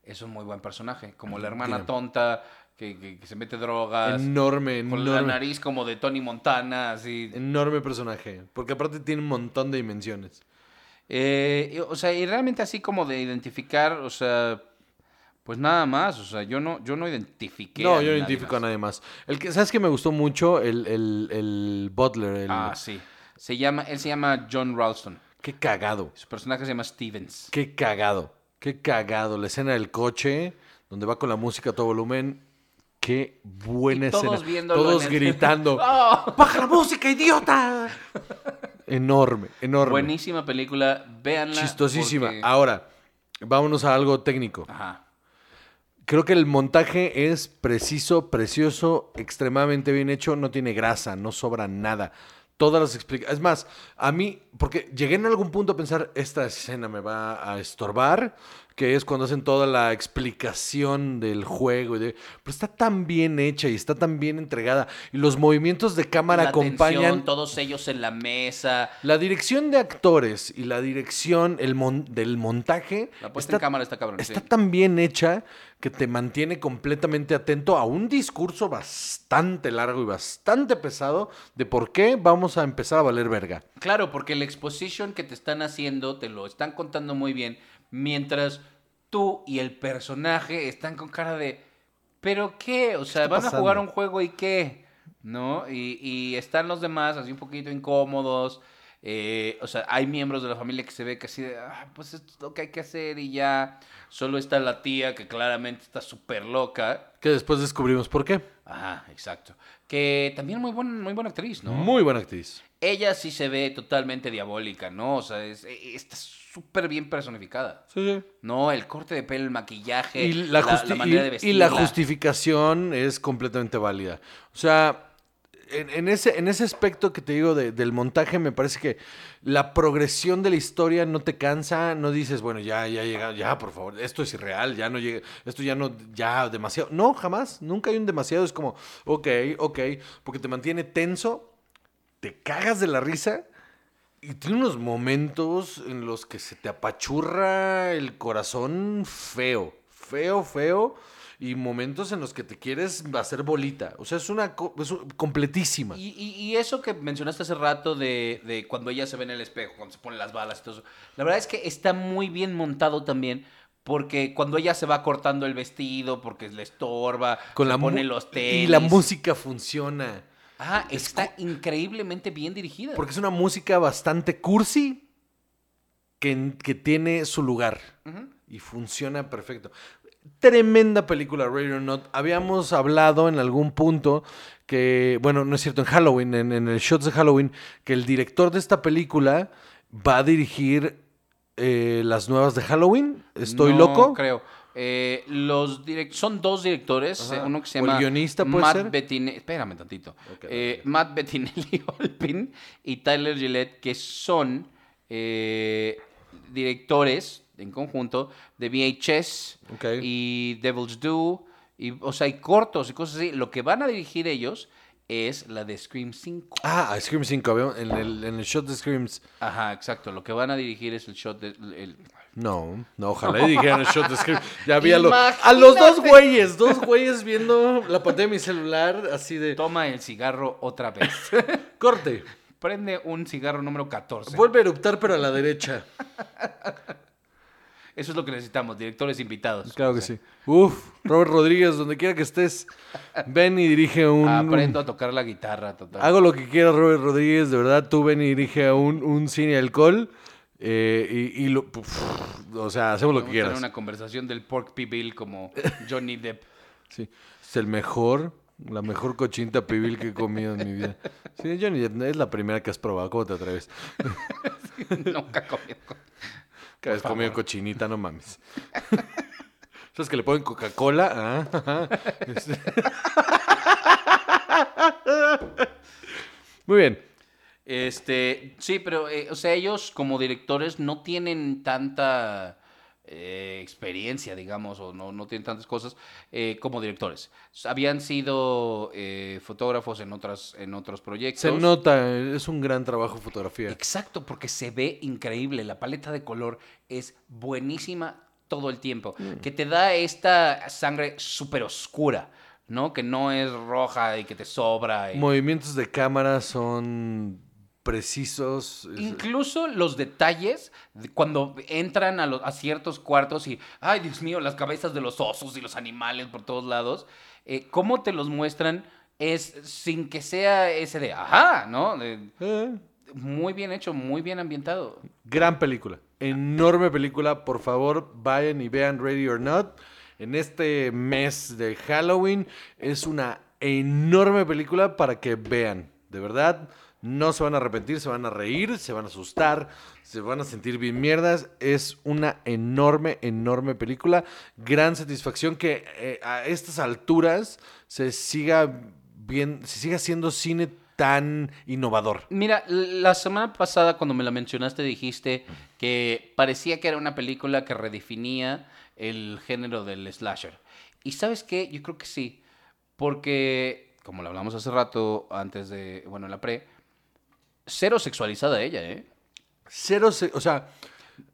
Es un muy buen personaje, como la hermana Tiene- tonta que, que- que se mete drogas, Enorme, con la nariz como de Tony Montana, así. Enorme personaje. Porque aparte tiene un montón de dimensiones. Eh, y, o sea, y realmente así como de identificar, o sea, pues nada más, o sea, yo no, yo no identifiqué. No, a yo no identifico a más. nadie más. El que, ¿Sabes que me gustó mucho? El, el, el Butler. El, Ah, sí. Se llama, él se llama John Ralston. Qué cagado. Su personaje se llama Stevens. Qué cagado. Qué cagado. La escena del coche, donde va con la música a todo volumen. Qué buena Y todos escena. todos en el- gritando. ¡Oh! ¡Baja la música, idiota! enorme, enorme. Buenísima película, véanla. Chistosísima. porque- Ahora, vámonos a algo técnico. Ajá. Creo que el montaje es preciso, precioso, extremadamente bien hecho, no tiene grasa, no sobra nada. Todas las explicaciones. Es más, a mí, porque llegué en algún punto a pensar, esta escena me va a estorbar, que es cuando hacen toda la explicación del juego. Y de, pero está tan bien hecha y está tan bien entregada. Y los movimientos de cámara La acompañan. tensión, todos ellos en la mesa. La dirección de actores y la dirección el mon- del montaje La puesta está, en cámara está cabrón. está sí. tan bien hecha que te mantiene completamente atento a un discurso bastante largo y bastante pesado de por qué vamos a empezar a valer verga. Claro, porque el exposition que te están haciendo, te lo están contando muy bien, mientras tú y el personaje están con cara de, ¿pero qué? O sea, van a jugar un juego y qué, ¿no? Y, y están los demás así un poquito incómodos. Eh, o sea, hay miembros de la familia que se ve que así de, ah, pues esto es lo que hay que hacer y ya. Solo está la tía que claramente está súper loca. Que después descubrimos por qué. Ajá, exacto. Que también muy, buen, muy buena actriz, ¿no? Muy buena actriz. Ella sí se ve totalmente diabólica, ¿no? O sea, es- e- está súper bien personificada. Sí, sí. No, el corte de pelo, el maquillaje, Y la, manera de y- y, la justificación es completamente válida. O sea, en, en ese, en ese aspecto que te digo de- del montaje, me parece que la progresión de la historia no te cansa, no dices, bueno, ya, ya llega, ya, por favor, esto es irreal, ya no llega, esto ya no, ya demasiado. No, jamás, nunca hay un demasiado, es como, ok, ok, porque te mantiene tenso, te cagas de la risa. Y tiene unos momentos en los que se te apachurra el corazón feo, feo, feo. Y momentos en los que te quieres hacer bolita. O sea, es una co- es completísima. Y, y- y eso que mencionaste hace rato de, de cuando ella se ve en el espejo, cuando se ponen las balas y todo eso. La verdad es que está muy bien montado también. Porque cuando ella se va cortando el vestido, porque le estorba, Con la pone los tenis. Y la música funciona. Ah, está increíblemente bien dirigida. Porque es una música bastante cursi que, que tiene su lugar. Y funciona perfecto. Tremenda película, Ready or Not. Habíamos hablado en algún punto que, bueno, no es cierto, en Halloween, en, en el Shots de Halloween, que el director de esta película va a dirigir eh, las nuevas de Halloween. ¿Estoy No loco? creo. Eh, los direct- son dos directores, Ajá. eh, uno que se ¿O el llama guionista Matt? Bettinelli, espérame tantito, Ok, Eh, Matt Bettinelli Olpin y Tyler Gillette, que son eh, directores en conjunto de VHS y Devil's Due, y, o sea, y cortos y cosas así. Lo que van a dirigir ellos es la de Scream 5. Ah, Scream 5, había- en el, en el shot de Screams. Ajá, exacto. Lo que van a dirigir es el shot de... el- No, no, ojalá y dijeran el shot de Scream. Ya vi a, lo- a los dos güeyes, dos güeyes viendo la pantalla de mi celular, así de Toma el cigarro otra vez. corte. Prende un cigarro número 14. Vuelve a eruptar, pero a la derecha. Eso es lo que necesitamos, directores invitados. Claro que sí. Uf, Robert Rodríguez, donde quiera que estés, ven y dirige un... Aprendo a tocar la guitarra, total. Hago lo que quiera, Robert Rodríguez, de verdad, tú ven y dirige a un, un cine alcohol eh, y, y lo... uf, o sea, hacemos lo que quieras. tener una conversación del Pork Pibil como Johnny Depp. Sí, es el mejor, la mejor cochinita pibil que he comido en mi vida. Sí, Johnny, Depp, es la primera que has probado, ¿cómo te atreves? Nunca comí. Que has comido cochinita, no mames. ¿Sabes que le ponen Coca-Cola? Ah. Este- Muy bien. Este, sí, pero, eh, o sea, ellos como directores no tienen tanta eh, experiencia, digamos, o no, no tienen tantas cosas eh, como directores. Habían sido eh, fotógrafos en, otras, en otros proyectos. Se nota, es un gran trabajo fotografía. Exacto, porque se ve increíble. La paleta de color es buenísima todo el tiempo. Que te da esta sangre súper oscura, ¿no? Que no es roja y que te sobra. y- Movimientos de cámara son precisos. es- Incluso los detalles de cuando entran a, los- a ciertos cuartos y, ay Dios mío, las cabezas de los osos y los animales por todos lados, eh, cómo te los muestran es sin que sea ese de, ajá, ¿no? De- Eh, muy bien hecho, muy bien ambientado. gran película. Enorme película. Por favor, vayan y vean Ready or Not. En este mes de Halloween es una enorme película para que vean. De verdad, no se van a arrepentir, se van a reír, se van a asustar, se van a sentir bien mierdas. Es una enorme, enorme película. Gran satisfacción que eh, a estas alturas se siga bien, se siga haciendo cine tan innovador. Mira, la semana pasada cuando me la mencionaste dijiste que parecía que era una película que redefinía el género del slasher. Y sabes qué, yo creo que sí, porque como lo hablamos hace rato antes de, bueno, en la pre, cero sexualizada ella, ¿eh? Cero, se- o sea,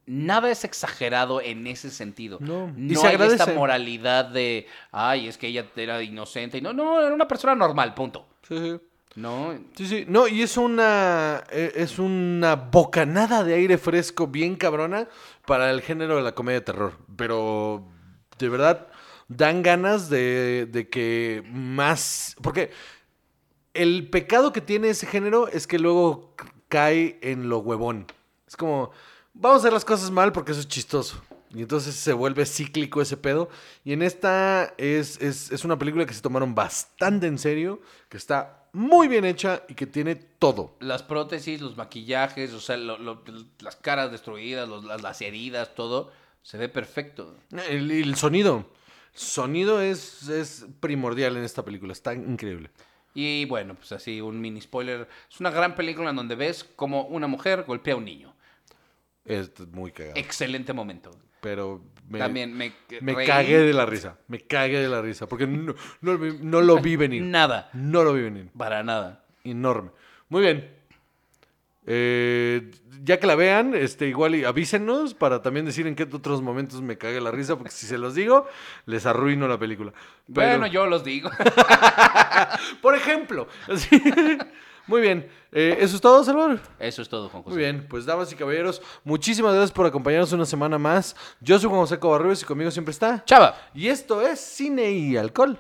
Nada es exagerado en ese sentido. No. Y No se hay esta moralidad de, ay, es que ella era inocente. Y no, no, era una persona normal, punto. sí, sí. No, Sí, sí. No, y es una. eh, Es una bocanada de aire fresco bien cabrona para el género de la comedia de terror. Pero de verdad dan ganas de, de que más. Porque el pecado que tiene ese género es que luego cae en lo huevón. Es como, vamos a hacer las cosas mal porque eso es chistoso. Y entonces se vuelve cíclico ese pedo. Y en esta es, es, es una película que se tomaron bastante en serio, que está muy bien hecha y que tiene todo. Las prótesis, los maquillajes, o sea, lo- lo- las caras destruidas, los- las, las heridas, todo, se ve perfecto. El, el sonido. Sonido es, es primordial en esta película. Está increíble. Y bueno, pues así, un mini spoiler. Es una gran película en donde ves como una mujer golpea a un niño. Es muy cagado. Excelente momento. Pero me, También me, me reí. cagué de la risa. Me cagué de la risa. Porque no, no, no lo vi venir. Nada, No lo vi venir. para nada. Enorme. Muy bien. Eh, ya que la vean, este, igual y avísenos para también decir en qué otros momentos me cagué la risa, porque si se los digo, les arruino la película. Pero- Bueno, yo los digo. Por ejemplo. Muy bien. Eh, ¿Eso es todo, Salvador? Eso es todo, Juan José. Muy bien, pues damas y caballeros, muchísimas gracias por acompañarnos una semana más. Yo soy Juan José Covarrubias y conmigo siempre está. Chava. Y esto es Cine y Alcohol.